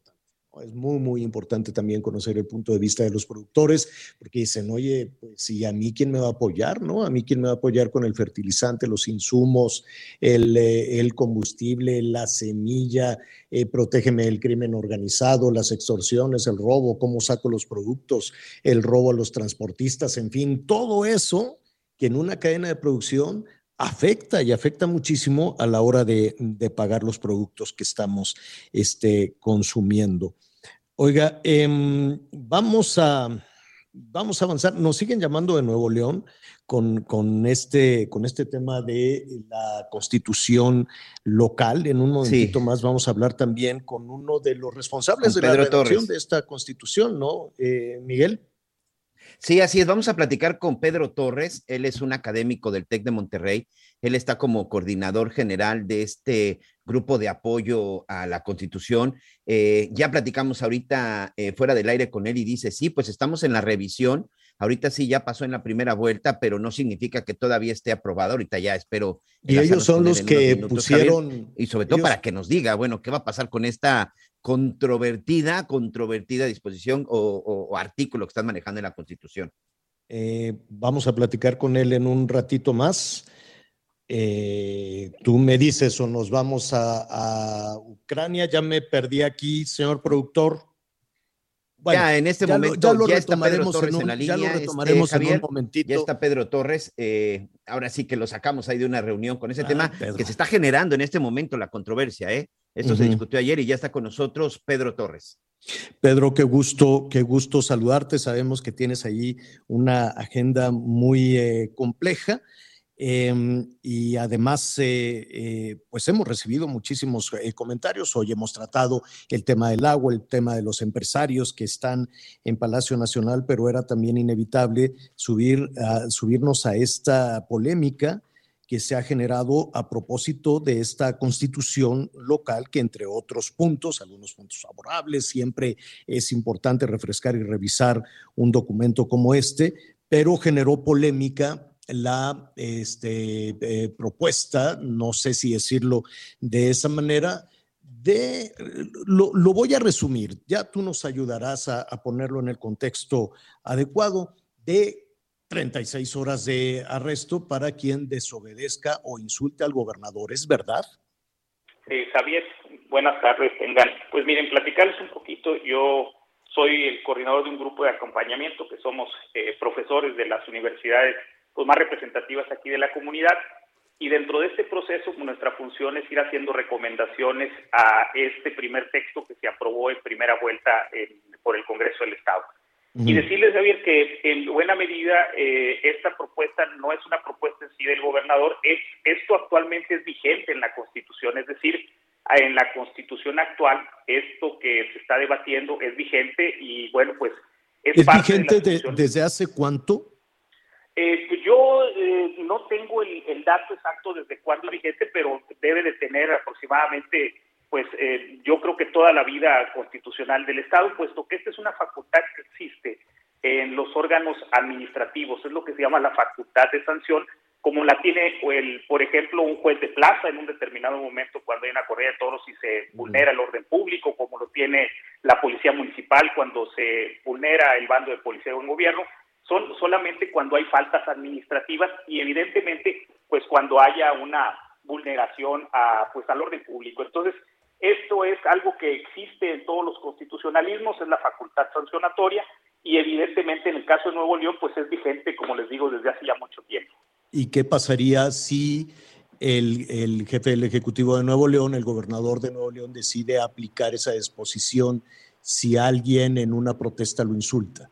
es muy, muy importante también conocer el punto de vista de los productores, porque dicen, oye, pues si a mí quién me va a apoyar, ¿no? A mí quién me va a apoyar con el fertilizante, los insumos, el, eh, el combustible, la semilla, eh, protégeme del crimen organizado, las extorsiones, el robo, cómo saco los productos, el robo a los transportistas, en fin, todo eso que en una cadena de producción afecta y afecta muchísimo a la hora de, de pagar los productos que estamos este, consumiendo. Oiga, em, vamos a vamos a avanzar. Nos siguen llamando de Nuevo León con, con, este, con este tema de la constitución local. En un momentito más vamos a hablar también con uno de los responsables de la redacción de esta constitución, ¿no, eh, Miguel? Sí, así es. Vamos a platicar con Pedro Torres. Él es un académico del TEC de Monterrey. Él está como coordinador general de este grupo de apoyo a la Constitución. Eh, ya platicamos ahorita eh, fuera del aire con él y dice, sí, pues estamos en la revisión. Ahorita sí ya pasó en la primera vuelta, pero no significa que todavía esté aprobado. Ahorita ya espero. Y ellos son los que pusieron. y sobre todo para que nos diga, bueno, ¿qué va a pasar con esta controvertida, controvertida disposición o, artículo que están manejando en la Constitución. Eh, vamos a platicar con él en un ratito más. Eh, tú me dices o nos vamos a, Ucrania. Ya me perdí aquí, señor productor. ya en este momento ya, lo está Pedro Torres en, la línea. Ya lo este, retomaremos en un momentito. Ya está Pedro Torres. Eh, ahora sí que lo sacamos ahí de una reunión con ese tema que se está generando en este momento la controversia, ¿eh? Esto se discutió ayer y ya está con nosotros Pedro Torres. Pedro, qué gusto, qué gusto saludarte. Sabemos que tienes ahí una agenda muy eh, compleja. Em, y además, eh, eh, pues hemos recibido muchísimos comentarios. Hoy hemos tratado el tema del agua, el tema de los empresarios que están en Palacio Nacional, pero era también inevitable subir, subirnos a esta polémica que se ha generado a propósito de esta constitución local, que entre otros puntos, algunos puntos favorables, siempre es importante refrescar y revisar un documento como este, pero generó polémica la este, eh, propuesta, no sé si decirlo de esa manera, de, lo, voy a resumir, ya tú nos ayudarás a, a ponerlo en el contexto adecuado, de 36 horas de arresto para quien desobedezca o insulte al gobernador, ¿es verdad? Eh, Javier, buenas tardes, tengan. Pues miren, platicarles un poquito, yo soy el coordinador de un grupo de acompañamiento que somos eh, profesores de las universidades pues, más representativas aquí de la comunidad y dentro de este proceso pues, nuestra función es ir haciendo recomendaciones a este primer texto que se aprobó en primera vuelta por el Congreso del Estado. Y decirles, Javier, que en buena medida eh, esta propuesta no es una propuesta en sí del gobernador, es, esto actualmente es vigente en la Constitución, es decir, en la Constitución actual esto que se está debatiendo es vigente y bueno, pues es, vigente desde hace cuánto? Eh, pues yo eh, no tengo el, el, dato exacto desde cuándo es vigente, pero debe de tener aproximadamente pues eh, yo creo que toda la vida constitucional del Estado, puesto que esta es una facultad que existe en los órganos administrativos, es lo que se llama la facultad de sanción, como la tiene, el, por ejemplo, un juez de plaza en un determinado momento cuando hay una corrida de toros y se vulnera el orden público, como lo tiene la policía municipal cuando se vulnera el bando de policía de un gobierno, son solamente cuando hay faltas administrativas y evidentemente, pues cuando haya una vulneración a, pues al orden público. Entonces, esto es algo que existe en todos los constitucionalismos, es la facultad sancionatoria y evidentemente en el caso de Nuevo León pues es vigente, como les digo, desde hace ya mucho tiempo. ¿Y qué pasaría si el, jefe del Ejecutivo de Nuevo León, el gobernador de Nuevo León, decide aplicar esa disposición si alguien en una protesta lo insulta?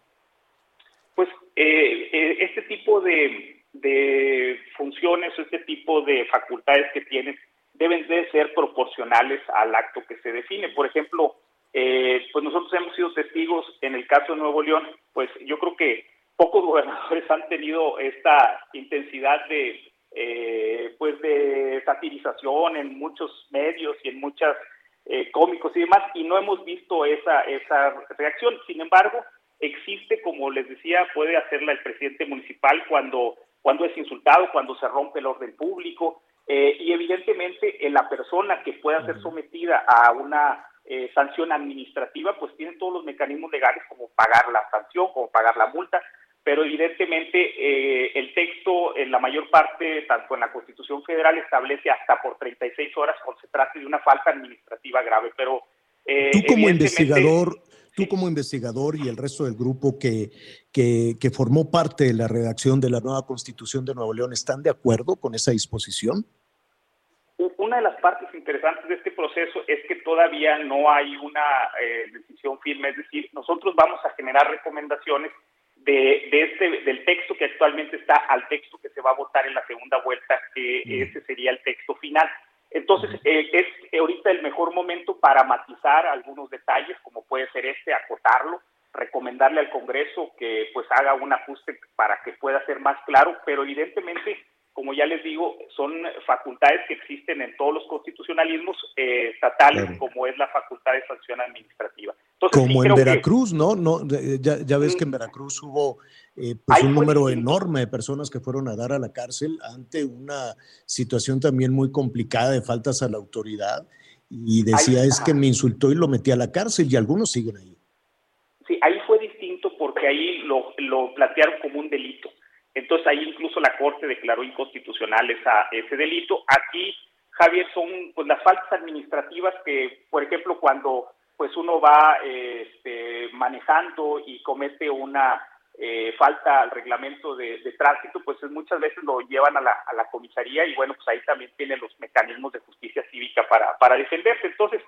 Eh, eh, este tipo de, de funciones, este tipo de facultades que tiene deben de ser proporcionales al acto que se define. Por ejemplo, eh, pues nosotros hemos sido testigos en el caso de Nuevo León, pues yo creo que pocos gobernadores han tenido esta intensidad de eh, pues de satirización en muchos medios y en muchas eh, cómicos y demás y no hemos visto esa esa reacción sin embargo existe como les decía puede hacerla el presidente municipal cuando cuando es insultado cuando se rompe el orden público eh, y evidentemente eh, la persona que pueda ser sometida a una eh, sanción administrativa, pues tiene todos los mecanismos legales como pagar la sanción, como pagar la multa, pero evidentemente el texto en la mayor parte, tanto en la Constitución Federal, establece hasta por 36 horas cuando se trate de una falta administrativa grave, pero... tú como investigador, tú como investigador y el resto del grupo que, que, que formó parte de la redacción de la nueva Constitución de Nuevo León, ¿están de acuerdo con esa disposición? una de las partes interesantes de este proceso es que todavía no hay una eh, decisión firme, es decir, nosotros vamos a generar recomendaciones de, este, del texto que actualmente está al texto que se va a votar en la segunda vuelta, que ese sería el texto final. Entonces, eh, es ahorita el mejor momento para matizar algunos detalles, como puede ser este, acotarlo, recomendarle al Congreso que pues haga un ajuste para que pueda ser más claro, pero evidentemente como ya les digo, son facultades que existen en todos los constitucionalismos eh, estatales, como es la facultad de sanción administrativa. como en Veracruz, ¿no? no ya, ya ves que en. Veracruz hubo eh, pues un número enorme de personas que fueron a dar a la cárcel ante una situación también muy complicada de faltas a la autoridad y decía es que me insultó y lo metí a la cárcel y algunos siguen ahí. Sí, ahí fue distinto porque ahí lo, lo plantearon como un delito entonces ahí incluso la Corte declaró inconstitucional esa, ese delito. Aquí, Javier, son pues, las faltas administrativas que, por ejemplo, cuando pues uno va este, manejando y comete una eh, falta al reglamento de, tránsito, pues muchas veces lo llevan a la, comisaría y bueno, pues ahí también tiene los mecanismos de justicia cívica para, para defenderse. Entonces,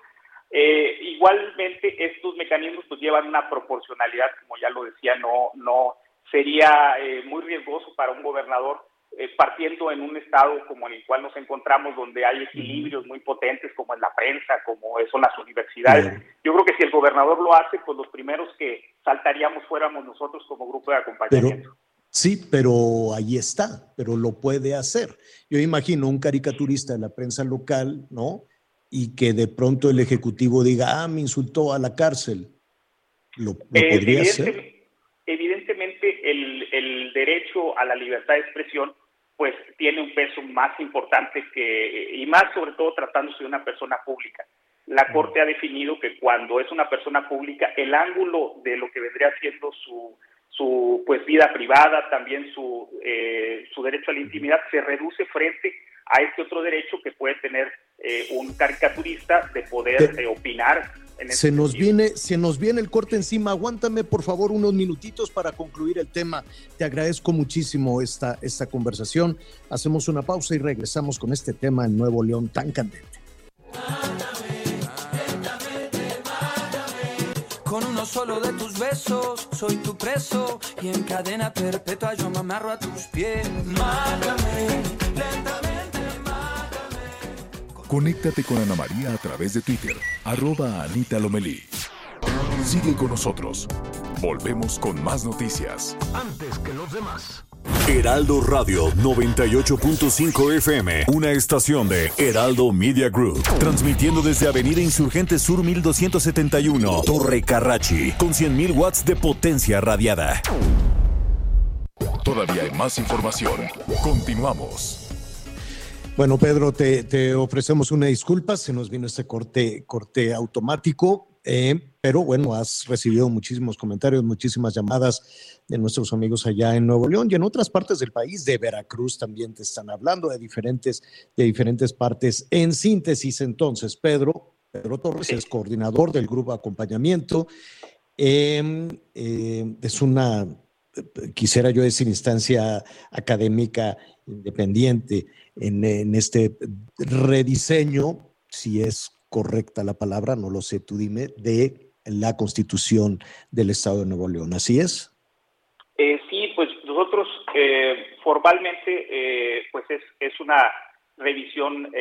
eh, igualmente estos mecanismos pues llevan una proporcionalidad, como ya lo decía, no, no sería eh, muy riesgoso para un gobernador eh, partiendo en un estado como en el cual nos encontramos, donde hay equilibrios muy potentes, como en la prensa, como son las universidades. Yo creo que si el gobernador lo hace, pues los primeros que saltaríamos fuéramos nosotros como grupo de acompañamiento. sí, pero ahí está, pero lo puede hacer. Yo imagino un caricaturista de la prensa local, ¿no? Y que de pronto el Ejecutivo diga, ah, me insultó a la cárcel. ¿Lo, eh, podría hacer? Derecho a la libertad de expresión pues tiene un peso más importante que, y más sobre todo tratándose de una persona pública. La Corte ha definido que cuando es una persona pública, el ángulo de lo que vendría siendo su, su pues vida privada, también su, eh, su derecho a la intimidad, se reduce frente a este otro derecho que puede tener eh, un caricaturista de poder eh, opinar se nos viene, se nos viene el corte encima. Aguántame, por favor, unos minutitos para concluir el tema. Te agradezco muchísimo esta, esta conversación. Hacemos una pausa y regresamos con este tema en Nuevo León tan candente. Con uno solo de tus besos soy tu preso y en cadena perpetua yo me amarro a tus pies. Mátame, Conéctate con Ana María a través de Twitter, arroba Anita Lomelí. Sigue con nosotros. Volvemos con más noticias. Antes que los demás. Heraldo Radio 98.5 FM, una estación de Heraldo Media Group, transmitiendo desde Avenida Insurgente Sur 1271, Torre Carrachi, con 100.000 watts de potencia radiada. Todavía hay más información. Continuamos. Bueno, Pedro, te, ofrecemos una disculpa, se nos vino este corte, corte automático, eh, pero bueno, has recibido muchísimos comentarios, muchísimas llamadas de nuestros amigos allá en Nuevo León y en otras partes del país, de Veracruz también te están hablando, de diferentes, de diferentes partes. En síntesis, entonces, Pedro, Pedro Torres es coordinador del grupo acompañamiento. Em, eh, es una, quisiera yo decir, instancia académica independiente en, este rediseño, si es correcta la palabra, no lo sé, tú dime, de la constitución del Estado de Nuevo León. ¿Así es? Eh, sí, pues nosotros eh, formalmente, eh, pues es, es, una revisión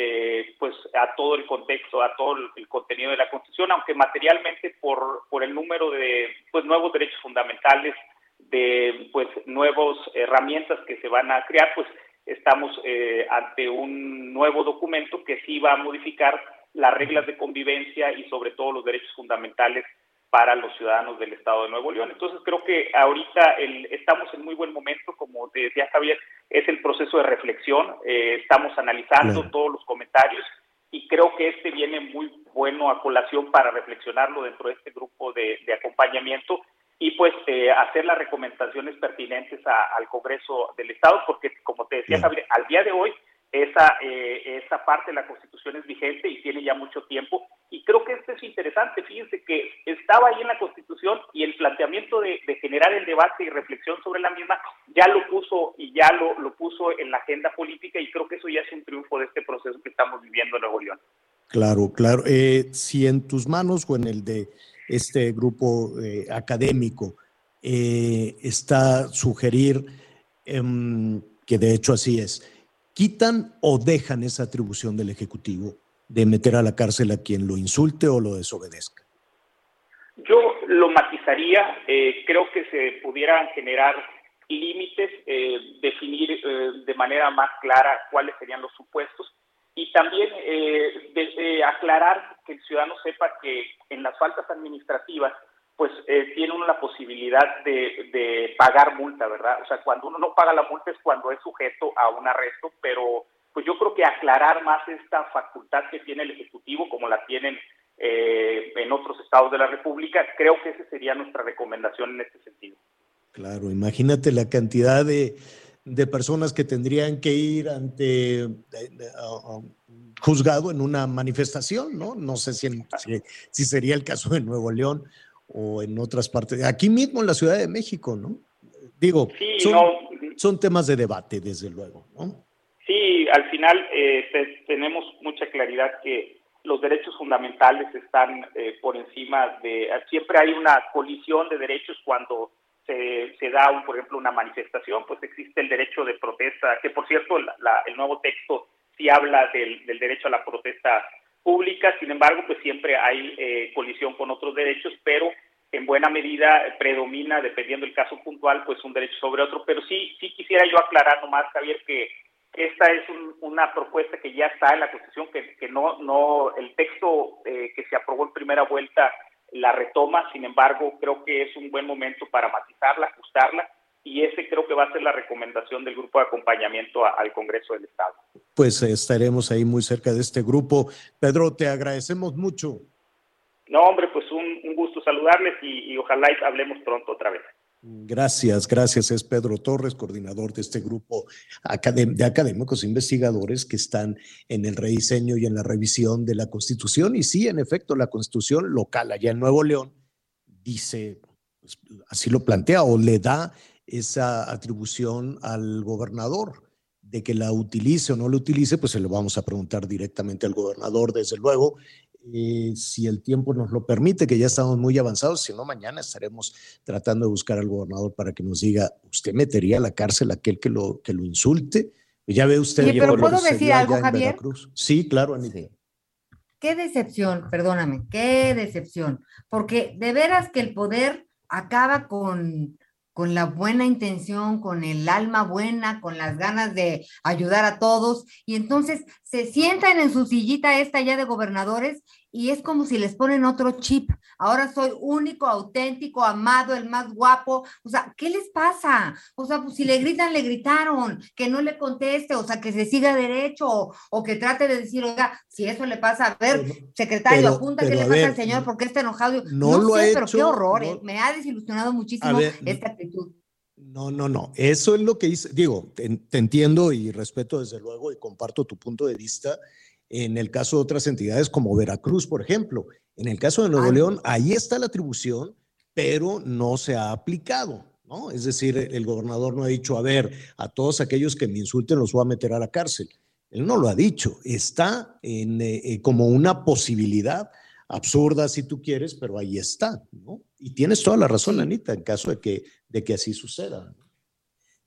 pues a todo el contexto, a todo el, contenido de la Constitución, aunque materialmente por, por el número de pues nuevos derechos fundamentales, de pues nuevas herramientas que se van a crear, pues estamos eh, ante un nuevo documento que sí va a modificar las reglas de convivencia y sobre todo los derechos fundamentales para los ciudadanos del Estado de Nuevo León. Entonces creo que ahorita estamos en muy buen momento, como te decía Javier, es el proceso de reflexión, eh, estamos analizando todos los comentarios y creo que este viene muy bueno a colación para reflexionarlo dentro de este grupo de acompañamiento y pues eh, hacer las recomendaciones pertinentes al Congreso del Estado, porque como te decía Javier, al día de hoy esa, eh, esa parte de la Constitución es vigente y tiene ya mucho tiempo. Y creo que esto es interesante. Fíjense que estaba ahí en la Constitución y el planteamiento de, generar el debate y reflexión sobre la misma ya lo puso y ya lo, lo puso en la agenda política y creo que eso ya es un triunfo de este proceso que estamos viviendo en Nuevo León. Claro, claro. Eh, si en tus manos o en el de este grupo eh, académico eh, está sugerir, em, que de hecho así es, quitan o dejan esa atribución del Ejecutivo de meter a la cárcel a quien lo insulte o lo desobedezca? Yo lo matizaría, eh, creo que se pudieran generar límites, definir de manera más clara cuáles serían los supuestos y también aclarar que el ciudadano sepa que en las faltas administrativas pues eh, tiene uno la posibilidad de, pagar multa, ¿verdad? O sea, cuando uno no paga la multa es cuando es sujeto a un arresto, pero pues yo creo que aclarar más esta facultad que tiene el Ejecutivo, como la tienen eh, en otros estados de la República, creo que esa sería nuestra recomendación en este sentido. Claro, imagínate la cantidad de, personas que tendrían que ir ante un juzgado en una manifestación, ¿no? No sé si, si sería el caso de Nuevo León o en otras partes, aquí mismo en la Ciudad de México, ¿no? Digo, son, temas de debate, desde luego, ¿no? Sí, al final eh, tenemos mucha claridad que los derechos fundamentales están eh, por encima de... Siempre hay una colisión de derechos cuando se, se da, un, por ejemplo, una manifestación, pues existe el derecho de protesta, que por cierto el nuevo texto sí habla del, derecho a la protesta pública, sin embargo, pues siempre hay eh, colisión con otros derechos, pero en buena medida predomina, dependiendo del caso puntual, pues un derecho sobre otro. Pero sí, sí quisiera yo aclarar nomás, Javier, que esta es una propuesta que ya está en la Constitución, que, que no, no, el texto eh, que se aprobó en primera vuelta la retoma, sin embargo, creo que es un buen momento para matizarla, ajustarla y ese creo que va a ser la recomendación del grupo de acompañamiento al Congreso del Estado. Pues estaremos ahí muy cerca de este grupo. Pedro, te agradecemos mucho. No, hombre, pues un, gusto saludarles y, ojalá hablemos pronto otra vez. Gracias, gracias. Es Pedro Torres, coordinador de este grupo de académicos investigadores que están en el rediseño y en la revisión de la Constitución. Y sí, en efecto, la Constitución local allá en Nuevo León dice, pues, así lo plantea o le da esa atribución al gobernador. De que la utilice o no la utilice, pues se lo vamos a preguntar directamente al gobernador, desde luego. Eh, si el tiempo nos lo permite, que ya estamos muy avanzados, si no, mañana estaremos tratando de buscar al gobernador para que nos diga, ¿usted metería a la cárcel a aquel que lo, que lo insulte? Ya ve usted. pero ¿puedo decir algo, Javier? Sí, claro, Anita. Qué decepción, perdóname, qué decepción, porque de veras que el poder acaba con, con la buena intención, con el alma buena, con las ganas de ayudar a todos, y entonces se sientan en su sillita esta ya de gobernadores y es como si les ponen otro chip. Ahora soy único, auténtico, amado, el más guapo. O sea, ¿qué les pasa? O sea, pues si le gritan, le gritaron, que no le conteste, o sea, que se siga derecho o, que trate de decir, oiga, si eso le pasa, a ver, secretario, apunta qué le pasa al señor porque está enojado. No, lo sé, pero qué horror, eh, me ha desilusionado muchísimo esta actitud. No, no, no. Eso es lo que hice. Digo, te, entiendo y respeto desde luego y comparto tu punto de vista en el caso de otras entidades como Veracruz, por ejemplo. En el caso de Nuevo León, ahí está la atribución, pero no se ha aplicado. ¿no? Es decir, el gobernador no ha dicho, a ver, a todos aquellos que me insulten los voy a meter a la cárcel. Él no lo ha dicho. Está en, eh, eh, como una posibilidad absurda si tú quieres, pero ahí está. ¿no? Y tienes toda la razón, Anita, en caso de que, de que así suceda.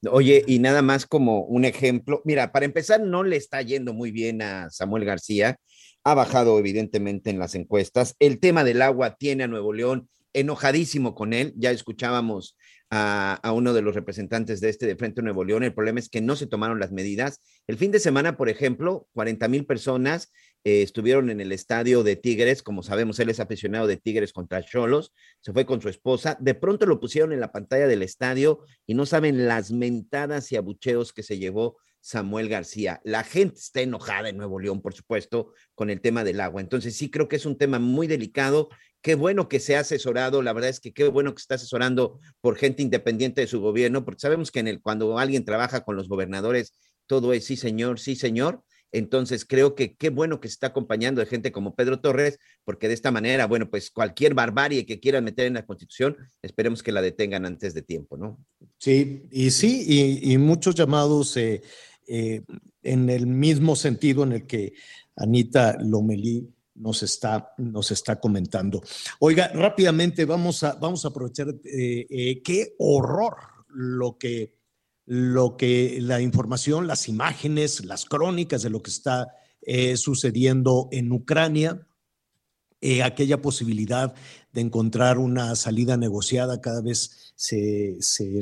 Oye, y nada más como un ejemplo, mira, para empezar, no le está yendo muy bien a Samuel García, ha bajado evidentemente en las encuestas, el tema del agua tiene a Nuevo León enojadísimo con él, ya escuchábamos a, uno de los representantes de este de Frente Nuevo León, el problema es que no se tomaron las medidas. El fin de semana, por ejemplo, 40 mil personas eh, estuvieron en el estadio de Tigres, como sabemos, él es aficionado de Tigres contra Cholos, se fue con su esposa, de pronto lo pusieron en la pantalla del estadio y no saben las mentadas y abucheos que se llevó Samuel García. La gente está enojada en Nuevo León, por supuesto, con el tema del agua. Entonces sí creo que es un tema muy delicado. Qué bueno que se ha asesorado, la verdad es que qué bueno que está asesorando por gente independiente de su gobierno, porque sabemos que en el, cuando alguien trabaja con los gobernadores todo es sí señor, sí señor. Entonces creo que qué bueno que se está acompañando de gente como Pedro Torres, porque de esta manera, bueno, pues cualquier barbarie que quieran meter en la Constitución, esperemos que la detengan antes de tiempo, ¿no? Sí, y sí, y, muchos llamados eh, eh, en el mismo sentido en el que Anita Lomelí nos está, nos está comentando. Oiga, rápidamente vamos a, vamos a aprovechar eh, qué horror lo que lo que la información, las imágenes, las crónicas de lo que está eh, sucediendo en Ucrania, eh, aquella posibilidad de encontrar una salida negociada cada vez se,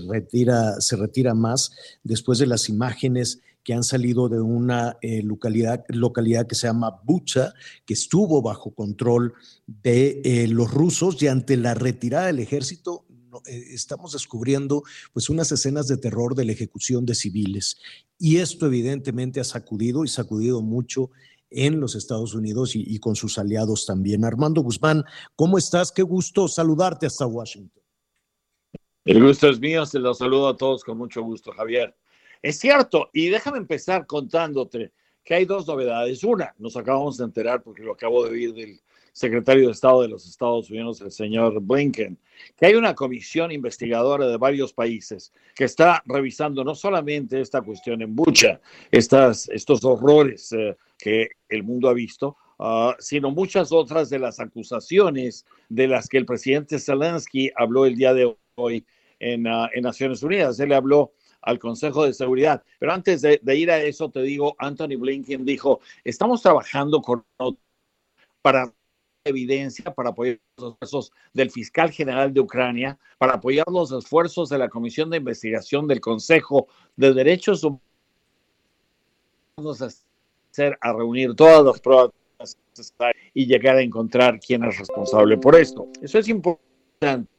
retira, se retira más después de las imágenes que han salido de una eh, localidad, localidad que se llama Bucha, que estuvo bajo control de los rusos y ante la retirada del ejército eh, estamos descubriendo pues unas escenas de terror de la ejecución de civiles. Y esto evidentemente ha sacudido y sacudido mucho en los Estados Unidos y, con sus aliados también. Armando Guzmán, ¿cómo estás? Qué gusto saludarte hasta Washington. El gusto es mío, se los saludo a todos con mucho gusto, Javier. Es cierto, y déjame empezar contándote que hay dos novedades. Una, nos acabamos de enterar, porque lo acabo de oír del secretario de Estado de los Estados Unidos, el señor Blinken, que hay una comisión investigadora de varios países que está revisando no solamente esta cuestión en Bucha, estas, estos horrores eh, que el mundo ha visto, uh, sino muchas otras de las acusaciones de las que el presidente Zelensky habló el día de hoy en, uh, en Naciones Unidas. Él le habló al Consejo de Seguridad. Pero antes de, de, ir a eso, te digo, Anthony Blinken dijo, estamos trabajando con para evidencia para apoyar los esfuerzos del fiscal general de Ucrania, para apoyar los esfuerzos de la Comisión de Investigación del Consejo de Derechos Humanos. Vamos a hacer reunir todas las pruebas y llegar a encontrar quién es responsable por esto. Eso es importante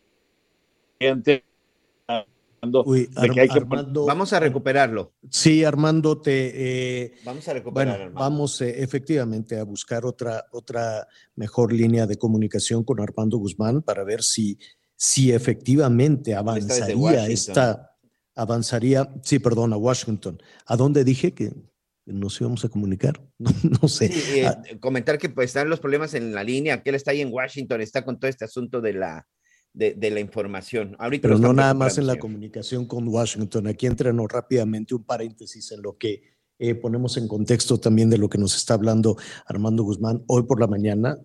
vamos a recuperarlo. Sí, Armando, te... Eh, vamos a recuperar. vamos eh, efectivamente a buscar otra, otra mejor línea de comunicación con Armando Guzmán para ver si, si efectivamente avanzaría esta... Avanzaría, sí, perdón, a Washington. ¿A dónde dije que nos íbamos a comunicar? No, sé. Eh, ah, comentar que pues, están los problemas en la línea, que él está ahí en Washington, está con todo este asunto de la de, la información. Ahorita Pero no nada más en la comunicación con Washington. Aquí entrenó rápidamente un paréntesis en lo que eh, ponemos en contexto también de lo que nos está hablando Armando Guzmán. Hoy por la mañana,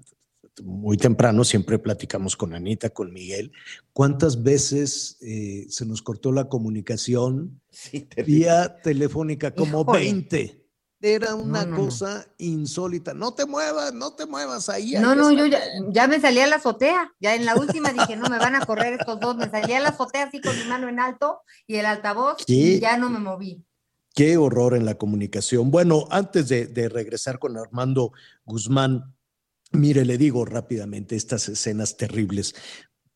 muy temprano, siempre platicamos con Anita, con Miguel. ¿Cuántas veces eh, se nos cortó la comunicación vía telefónica? Como 20. Era una cosa insólita. No te muevas, no te muevas ahí. No, no, yo ya, me salí a la azotea. Ya en la última dije, no me van a correr estos dos. Me salí a la azotea así con mi mano en alto y el altavoz y ya no me moví. Qué horror en la comunicación. Bueno, antes de, de regresar con Armando Guzmán, mire, le digo rápidamente estas escenas terribles.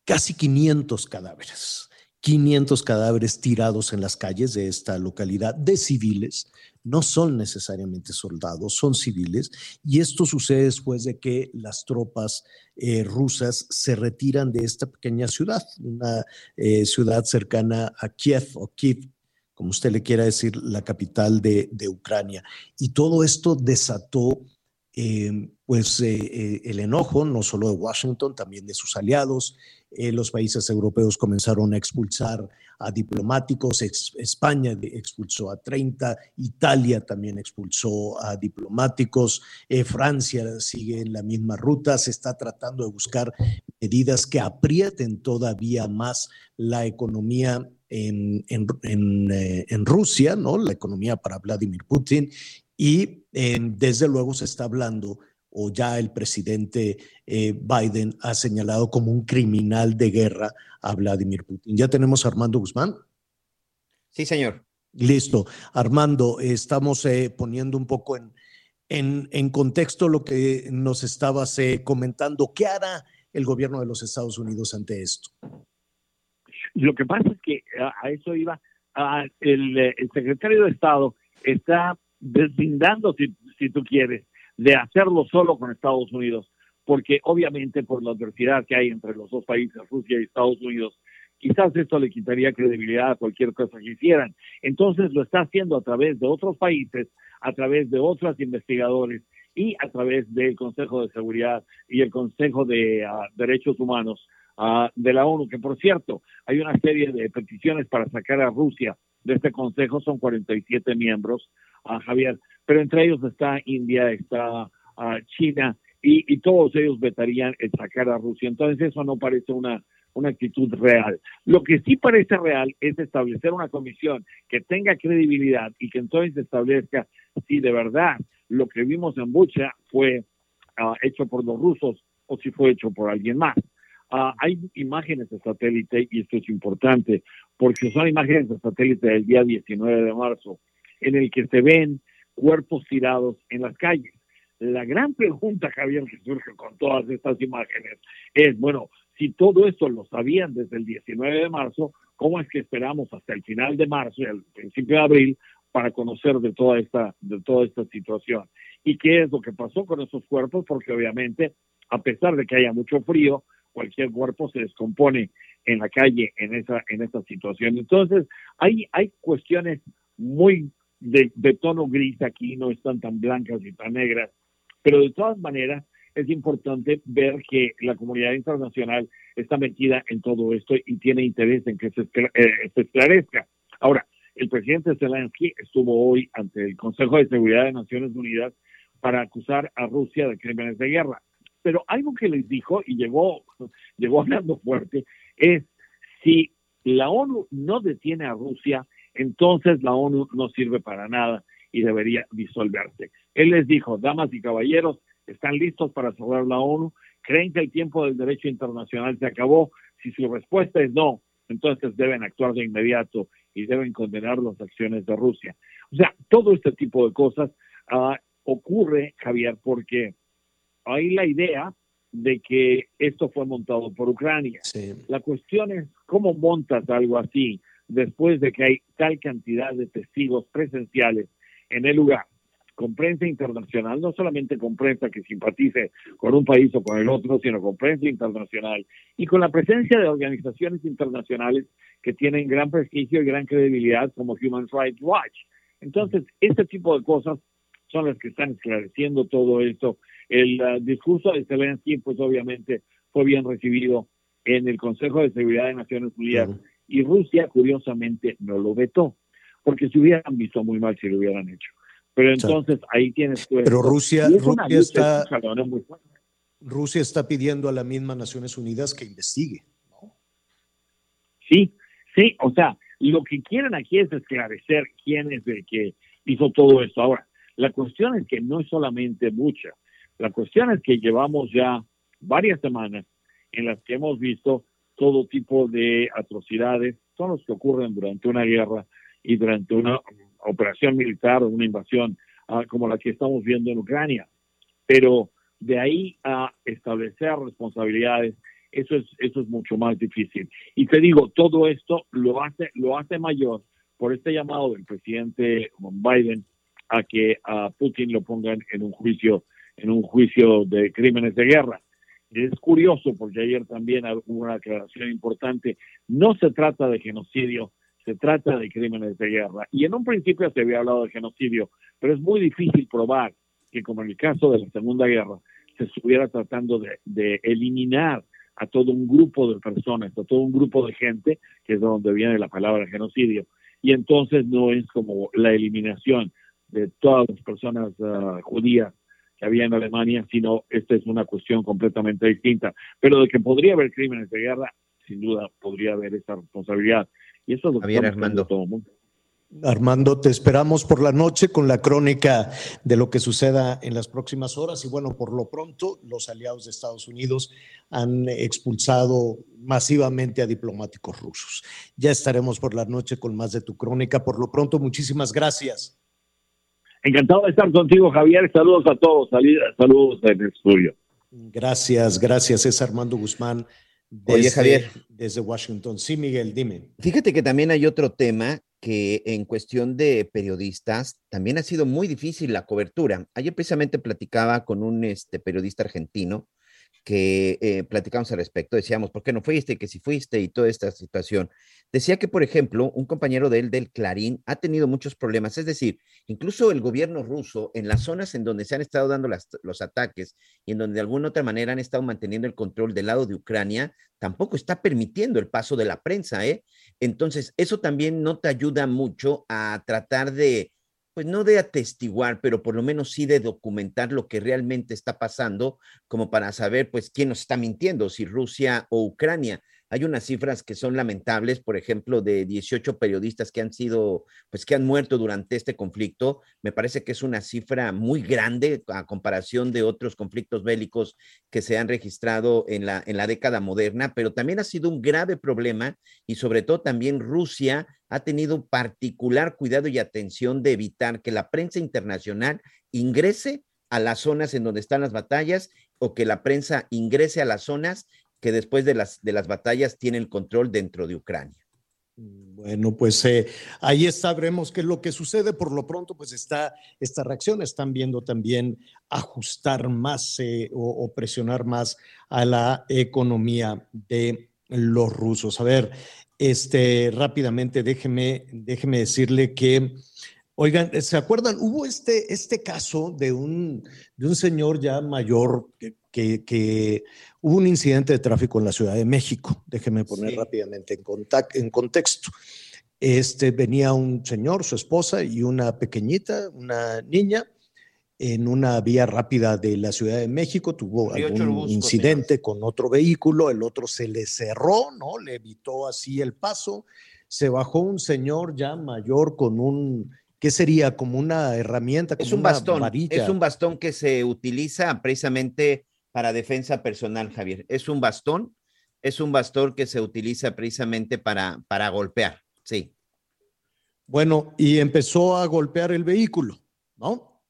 Casi 500 cadáveres. 500 cadáveres tirados en las calles de esta localidad de civiles no son necesariamente soldados, son civiles, y esto sucede después de que las tropas eh, rusas se retiran de esta pequeña ciudad, una eh, ciudad cercana a Kiev o Kiev, como usted le quiera decir, la capital de, Ucrania. Y todo esto desató eh, pues el enojo no solo de Washington, también de sus aliados, eh, los países europeos comenzaron a expulsar a diplomáticos, España expulsó a 30, Italia también expulsó a diplomáticos, eh, Francia sigue en la misma ruta, se está tratando de buscar medidas que aprieten todavía más la economía en, eh, Rusia, ¿no? La economía para Vladimir Putin. Y desde luego se está hablando o ya el presidente eh, Biden ha señalado como un criminal de guerra a Vladimir Putin. ¿Ya tenemos a Armando Guzmán? Sí, señor. Listo. Armando, estamos eh, poniendo un poco en, en, contexto lo que nos estabas eh, comentando. ¿Qué hará el gobierno de los Estados Unidos ante esto? Lo que pasa es que a, eso iba, el, el, secretario de Estado está deslindando, si, si tú quieres, de hacerlo solo con Estados Unidos, porque obviamente por la adversidad que hay entre los dos países, Rusia y Estados Unidos, quizás esto le quitaría credibilidad a cualquier cosa que hicieran. Entonces lo está haciendo a través de otros países, a través de otros investigadores y a través del Consejo de Seguridad y el Consejo de ah, Derechos Humanos ah, de la ONU, que por cierto, hay una serie de peticiones para sacar a Rusia de este Consejo, son 47 miembros, a Javier, pero entre ellos está India, está China, y, todos ellos vetarían el sacar a Rusia. Entonces eso no parece una, una actitud real. Lo que sí parece real es establecer una comisión que tenga credibilidad y que entonces establezca si de verdad lo que vimos en Bucha fue ah, hecho por los rusos o si fue hecho por alguien más. Ah, hay imágenes de satélite y esto es importante porque son imágenes de satélite del día 19 de marzo en el que se ven cuerpos tirados en las calles. La gran pregunta, Javier, que surge con todas estas imágenes es, bueno, si todo esto lo sabían desde el 19 de marzo, ¿cómo es que esperamos hasta el final de marzo y al principio de abril para conocer de toda esta de toda esta situación? ¿Y qué es lo que pasó con esos cuerpos? Porque obviamente, a pesar de que haya mucho frío, cualquier cuerpo se descompone en la calle en esa en esta situación. Entonces, hay hay cuestiones muy de, tono gris aquí, no están tan blancas y tan negras pero de todas maneras, es importante ver que la comunidad internacional está metida en todo esto y tiene interés en que se, eh, esclarezca. Ahora, el presidente Zelensky estuvo hoy ante el Consejo de Seguridad de Naciones Unidas para acusar a Rusia de crímenes de guerra. Pero algo que les dijo, y llegó, llegó hablando fuerte, es si la ONU no detiene a Rusia, entonces la ONU no sirve para nada y debería disolverse. Él les dijo, damas y caballeros, ¿están listos para salvar la ONU? ¿Creen que el tiempo del derecho internacional se acabó? Si su respuesta es no, entonces deben actuar de inmediato y deben condenar las acciones de Rusia. O sea, todo este tipo de cosas uh, ocurre, Javier, porque hay la idea de que esto fue montado por Ucrania. La cuestión es cómo montas algo así después de que hay tal cantidad de testigos presenciales en el lugar con prensa internacional, no solamente con prensa que simpatice con un país o con el otro, sino con prensa internacional y con la presencia de organizaciones internacionales que tienen gran prestigio y gran credibilidad como Human Rights Watch. Entonces, este tipo de cosas son las que están esclareciendo todo esto. El uh, discurso de Zelensky, pues obviamente fue bien recibido en el Consejo de Seguridad de Naciones Unidas y Rusia, curiosamente, no lo vetó, porque se hubieran visto muy mal si lo hubieran hecho. Pero entonces ahí tienes... pero Rusia, Rusia está... Rusia está pidiendo a las mismas Naciones Unidas que investigue. Sí, sí, o sea, lo que quieren aquí es esclarecer quién es el que hizo todo esto. Ahora, la cuestión es que no es solamente mucha, la cuestión es que llevamos ya varias semanas en las que hemos visto todo tipo de atrocidades, son los que ocurren durante una guerra y durante una operación militar o una invasión ah, como la que estamos viendo en Ucrania. Pero de ahí a establecer responsabilidades, eso es, eso es mucho más difícil. Y te digo, todo esto lo hace, lo hace mayor por este llamado del presidente Biden a que a Putin lo pongan en un juicio, en un juicio de crímenes de guerra. Es curioso porque ayer también hubo una aclaración importante. No se trata de genocidio, se trata de crímenes de guerra. Y en un principio se había hablado de genocidio, pero es muy difícil probar que, como en el caso de la Segunda Guerra, se estuviera tratando de, eliminar a todo un grupo de personas, a todo un grupo de gente, que es de donde viene la palabra genocidio. Y entonces no es como la eliminación de todas las personas ah, judías que había en Alemania, sino esta es una cuestión completamente distinta. Pero de que podría haber crímenes de guerra, sin duda podría haber esa responsabilidad. Y eso es lo que Armando. todo el mundo. Armando, te esperamos por la noche con la crónica de lo que suceda en las próximas horas. Y bueno, por lo pronto, los aliados de Estados Unidos han expulsado masivamente a diplomáticos rusos. Ya estaremos por la noche con más de tu crónica. Por lo pronto, muchísimas gracias. Encantado de estar contigo, Javier. Saludos a todos. Saludos en el estudio. Gracias, gracias. Es Armando Guzmán Oye, Javier. Desde Washington. Sí, Miguel, dime. Fíjate que también hay otro tema que en cuestión de periodistas también ha sido muy difícil la cobertura. Ayer precisamente platicaba con un este, periodista argentino que eh, platicamos al respecto. Decíamos, ¿por qué no fuiste? Que si fuiste y toda esta situación. Decía que, por ejemplo, un compañero de él del Clarín ha tenido muchos problemas. Es decir, incluso el gobierno ruso, en las zonas en donde se han estado dando los ataques y en donde de alguna otra manera han estado manteniendo el control del lado de Ucrania, tampoco está permitiendo el paso de la prensa. ¿eh? Entonces, eso también no te ayuda mucho a tratar de pues no de atestiguar, pero por lo menos sí de documentar lo que realmente está pasando, como para saber, pues, quién nos está mintiendo, si Rusia o Ucrania. Hay unas cifras que son lamentables, por ejemplo, de 18 periodistas que han sido, pues que han muerto durante este conflicto. Me parece que es una cifra muy grande a comparación de otros conflictos bélicos que se han registrado en la, en la década moderna, pero también ha sido un grave problema y sobre todo también Rusia ha tenido particular cuidado y atención de evitar que la prensa internacional ingrese a las zonas en donde están las batallas o que la prensa ingrese a las zonas que después de las, de las batallas tiene el control dentro de Ucrania. Bueno, pues eh, ahí sabremos qué es lo que sucede. Por lo pronto, pues está esta reacción. Están viendo también ajustar más eh, o, presionar más a la economía de los rusos. A ver, este, rápidamente, déjeme, déjeme decirle que, oigan, ¿se acuerdan? Hubo este, este caso de un, de un señor ya mayor que, que, hubo un incidente de tráfico en la Ciudad de México. Déjeme poner rápidamente en, en contexto. Este, venía un señor, su esposa y una pequeñita, una niña, en una vía rápida de la Ciudad de México, tuvo algún incidente con otro vehículo, el otro se le cerró, ¿no? Le evitó así el paso, se bajó un señor ya mayor con un ¿Qué sería? Como una herramienta, como es un bastón, Es un bastón que se utiliza precisamente para defensa personal, Javier. Es un bastón, es un bastón que se utiliza precisamente para, para golpear, sí. Bueno, y empezó a golpear el vehículo, ¿no?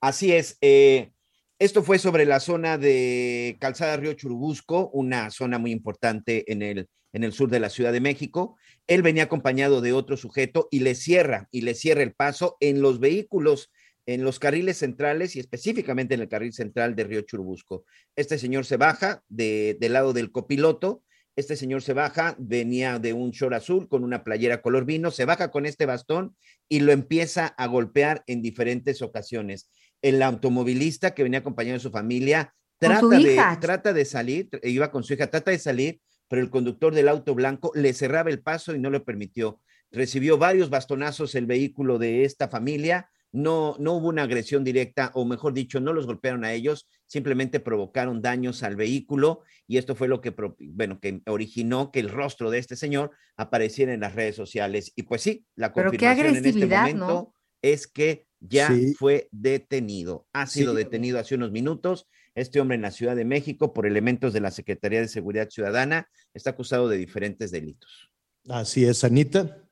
Así es. Eh, esto fue sobre la zona de Calzada Río Churubusco, una zona muy importante en el, en el sur de la Ciudad de México. Él venía acompañado de otro sujeto y le cierra, y le cierra el paso en los vehículos en los carriles centrales y específicamente en el carril central de Río Churubusco. Este señor se baja de, del lado del copiloto, este señor se baja, venía de un short azul con una playera color vino, se baja con este bastón y lo empieza a golpear en diferentes ocasiones. El automovilista que venía acompañado de su familia trata, de, trata de salir, iba con su hija, trata de salir, pero el conductor del auto blanco le cerraba el paso y no le permitió. Recibió varios bastonazos el vehículo de esta familia, no, no hubo una agresión directa, o mejor dicho, no los golpearon a ellos, simplemente provocaron daños al vehículo y esto fue lo que, bueno, que originó que el rostro de este señor apareciera en las redes sociales. Y pues sí, la confirmación en este momento es que ya fue detenido. Ha sido detenido hace unos minutos. Este hombre en la Ciudad de México por elementos de la Secretaría de Seguridad Ciudadana está acusado de diferentes delitos. Así es, Anita.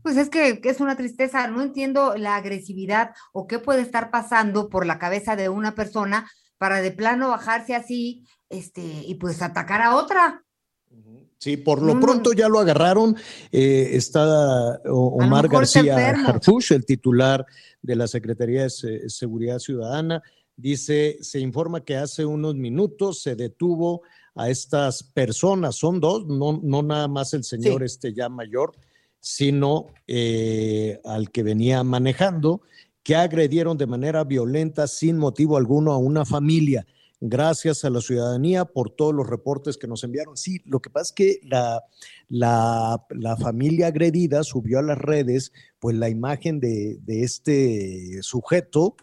Pues es que, es una tristeza, no entiendo la agresividad o qué puede estar pasando por la cabeza de una persona para de plano bajarse así este, y pues atacar a otra. Sí, por lo pronto ya lo agarraron. Eh, está Omar García Harfush, el titular de la Secretaría de Seguridad Ciudadana. Dice, se informa que hace unos minutos se detuvo a estas personas, son dos, no, no nada más el señor este ya mayor, sino eh, al que venía manejando, que agredieron de manera violenta sin motivo alguno a una familia. Gracias a la ciudadanía por todos los reportes que nos enviaron. Sí, lo que pasa es que la, la, familia agredida subió a las redes pues la imagen de, de este sujeto.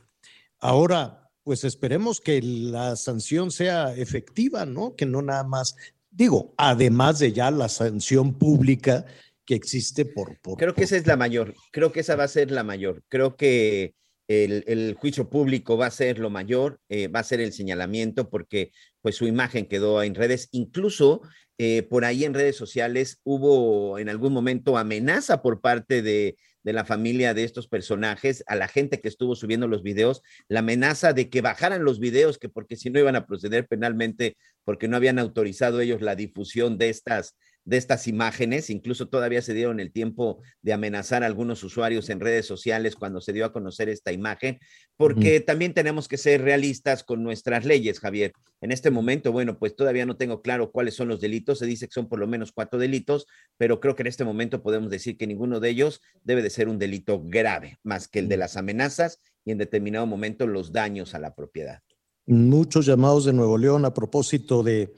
Ahora, pues esperemos que la sanción sea efectiva, ¿no? Que no nada más, digo, además de ya la sanción pública que existe por, Creo que esa es la mayor, creo que esa va a ser la mayor. Creo que el, juicio público va a ser lo mayor, eh, va a ser el señalamiento porque pues su imagen quedó en redes, incluso eh, por ahí en redes sociales hubo en algún momento amenaza por parte de, de la familia de estos personajes, a la gente que estuvo subiendo los videos, la amenaza de que bajaran los videos, que porque si no iban a proceder penalmente, porque no habían autorizado ellos la difusión de estas de estas imágenes, incluso todavía se dieron el tiempo de amenazar a algunos usuarios en redes sociales cuando se dio a conocer esta imagen, porque también tenemos que ser realistas con nuestras leyes, Javier. En este momento, bueno, pues todavía no tengo claro cuáles son los delitos, se dice que son por lo menos cuatro delitos, pero creo que en este momento podemos decir que ninguno de ellos debe de ser un delito grave, más que el de las amenazas y en determinado momento los daños a la propiedad. Muchos llamados de Nuevo León a propósito de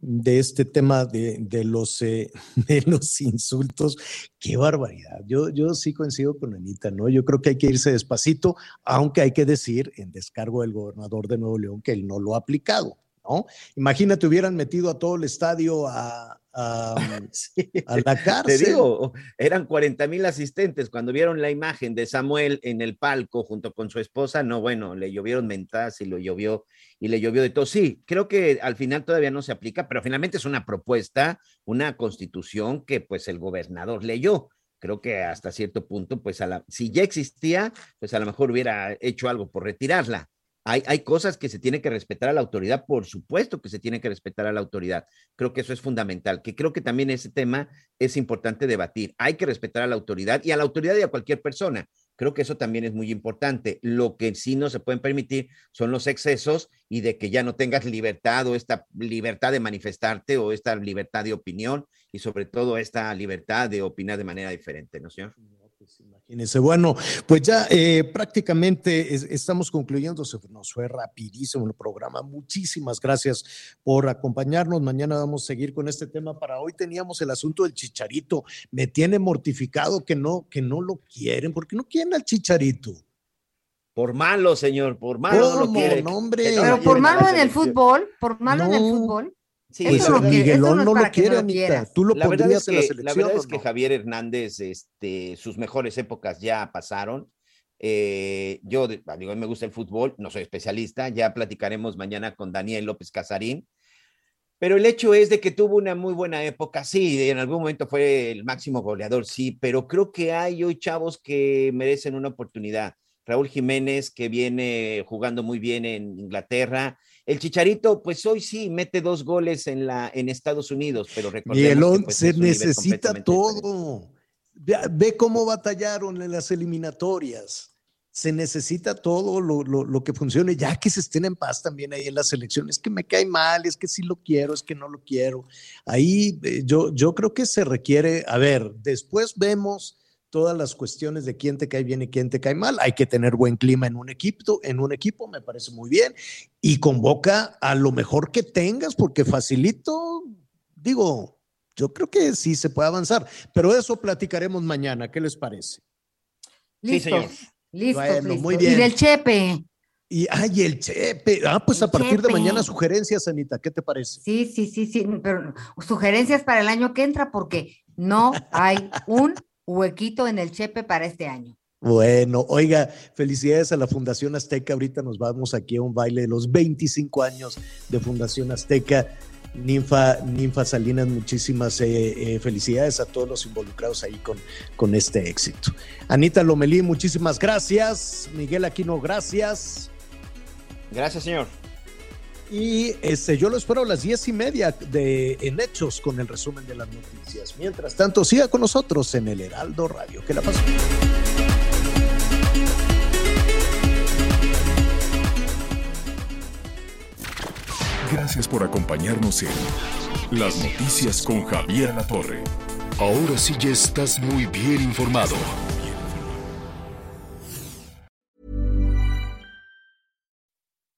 de este tema de, de los, eh, de los insultos. Qué barbaridad. Yo, yo sí coincido con Anita, ¿no? Yo creo que hay que irse despacito, aunque hay que decir en descargo del gobernador de Nuevo León que él no lo ha aplicado, ¿no? Imagínate, hubieran metido a todo el estadio a, a, la cárcel. Te digo, eran 40 mil asistentes. Cuando vieron la imagen de Samuel en el palco junto con su esposa, no, bueno, le llovieron mentadas y lo llovió y le llovió de todo. Sí, creo que al final todavía no se aplica, pero finalmente es una propuesta, una constitución que pues el gobernador leyó. Creo que hasta cierto punto, pues a la, si ya existía, pues a lo mejor hubiera hecho algo por retirarla hay, cosas que se tiene que respetar a la autoridad, por supuesto que se tiene que respetar a la autoridad. Creo que eso es fundamental, que creo que también ese tema es importante debatir. Hay que respetar a la autoridad y a la autoridad y a cualquier persona. Creo que eso también es muy importante. Lo que sí no se pueden permitir son los excesos y de que ya no tengas libertad o esta libertad de manifestarte o esta libertad de opinión y sobre todo esta libertad de opinar de manera diferente, ¿no, señor? Imagínense, bueno, pues ya eh, prácticamente estamos concluyendo, se nos fue rapidísimo el programa. Muchísimas gracias por acompañarnos. Mañana vamos a seguir con este tema. Para hoy teníamos el asunto del chicharito. Me tiene mortificado que no, que no lo quieren, porque no quieren al chicharito. Por malo, señor, por malo. No lo hombre. Pero por malo en el fútbol, por malo en el fútbol. Sí, pues Miguelón no, lo quiere, Anita. Tú lo la pondrías en la selección. La verdad es que Javier Hernández, este, sus mejores épocas ya pasaron. Eh, yo, digo, a mí me gusta el fútbol, no soy especialista, ya platicaremos mañana con Daniel López Casarín. Pero el hecho es de que tuvo una muy buena época, sí, en algún momento fue el máximo goleador, sí, pero creo que hay hoy chavos que merecen una oportunidad. Raúl Jiménez, que viene jugando muy bien en Inglaterra, el Chicharito, pues hoy sí mete dos goles en, la, en Estados Unidos, pero recordemos que pues, se necesita todo. Ve, cómo batallaron en las eliminatorias. Se necesita todo lo, lo, que funcione, ya que se estén en paz también ahí en las elecciones. Que me cae mal, es que sí lo quiero, es que no lo quiero. Ahí eh, yo, yo creo que se requiere, a ver, después vemos todas las cuestiones de quién te cae bien y quién te cae mal. Hay que tener buen clima en un equipo, en un equipo, me parece muy bien. Y convoca a lo mejor que tengas, porque facilito, digo, yo creo que sí se puede avanzar, pero eso platicaremos mañana. ¿Qué les parece? Listo. Listo, muy bien. Y del Chepe. Y, ay, el Chepe. Ah, pues a partir de mañana sugerencias, Anita, ¿qué te parece? Sí, sí, sí, sí, pero sugerencias para el año que entra, porque no hay un huequito en el Chepe para este año. Bueno, oiga, felicidades a la Fundación Azteca. Ahorita nos vamos aquí a un baile de los 25 años de Fundación Azteca. Ninfa, Ninfa Salinas, muchísimas eh, eh, felicidades a todos los involucrados ahí con, con este éxito. Anita Lomelí, muchísimas gracias. Miguel Aquino, gracias. Gracias, señor. Y este, yo lo espero a las diez y media de, en Hechos con el resumen de las noticias. Mientras tanto, siga con nosotros en el Heraldo Radio. Que la pasen. Gracias por acompañarnos en Las Noticias con Javier La Torre. Ahora sí ya estás muy bien informado.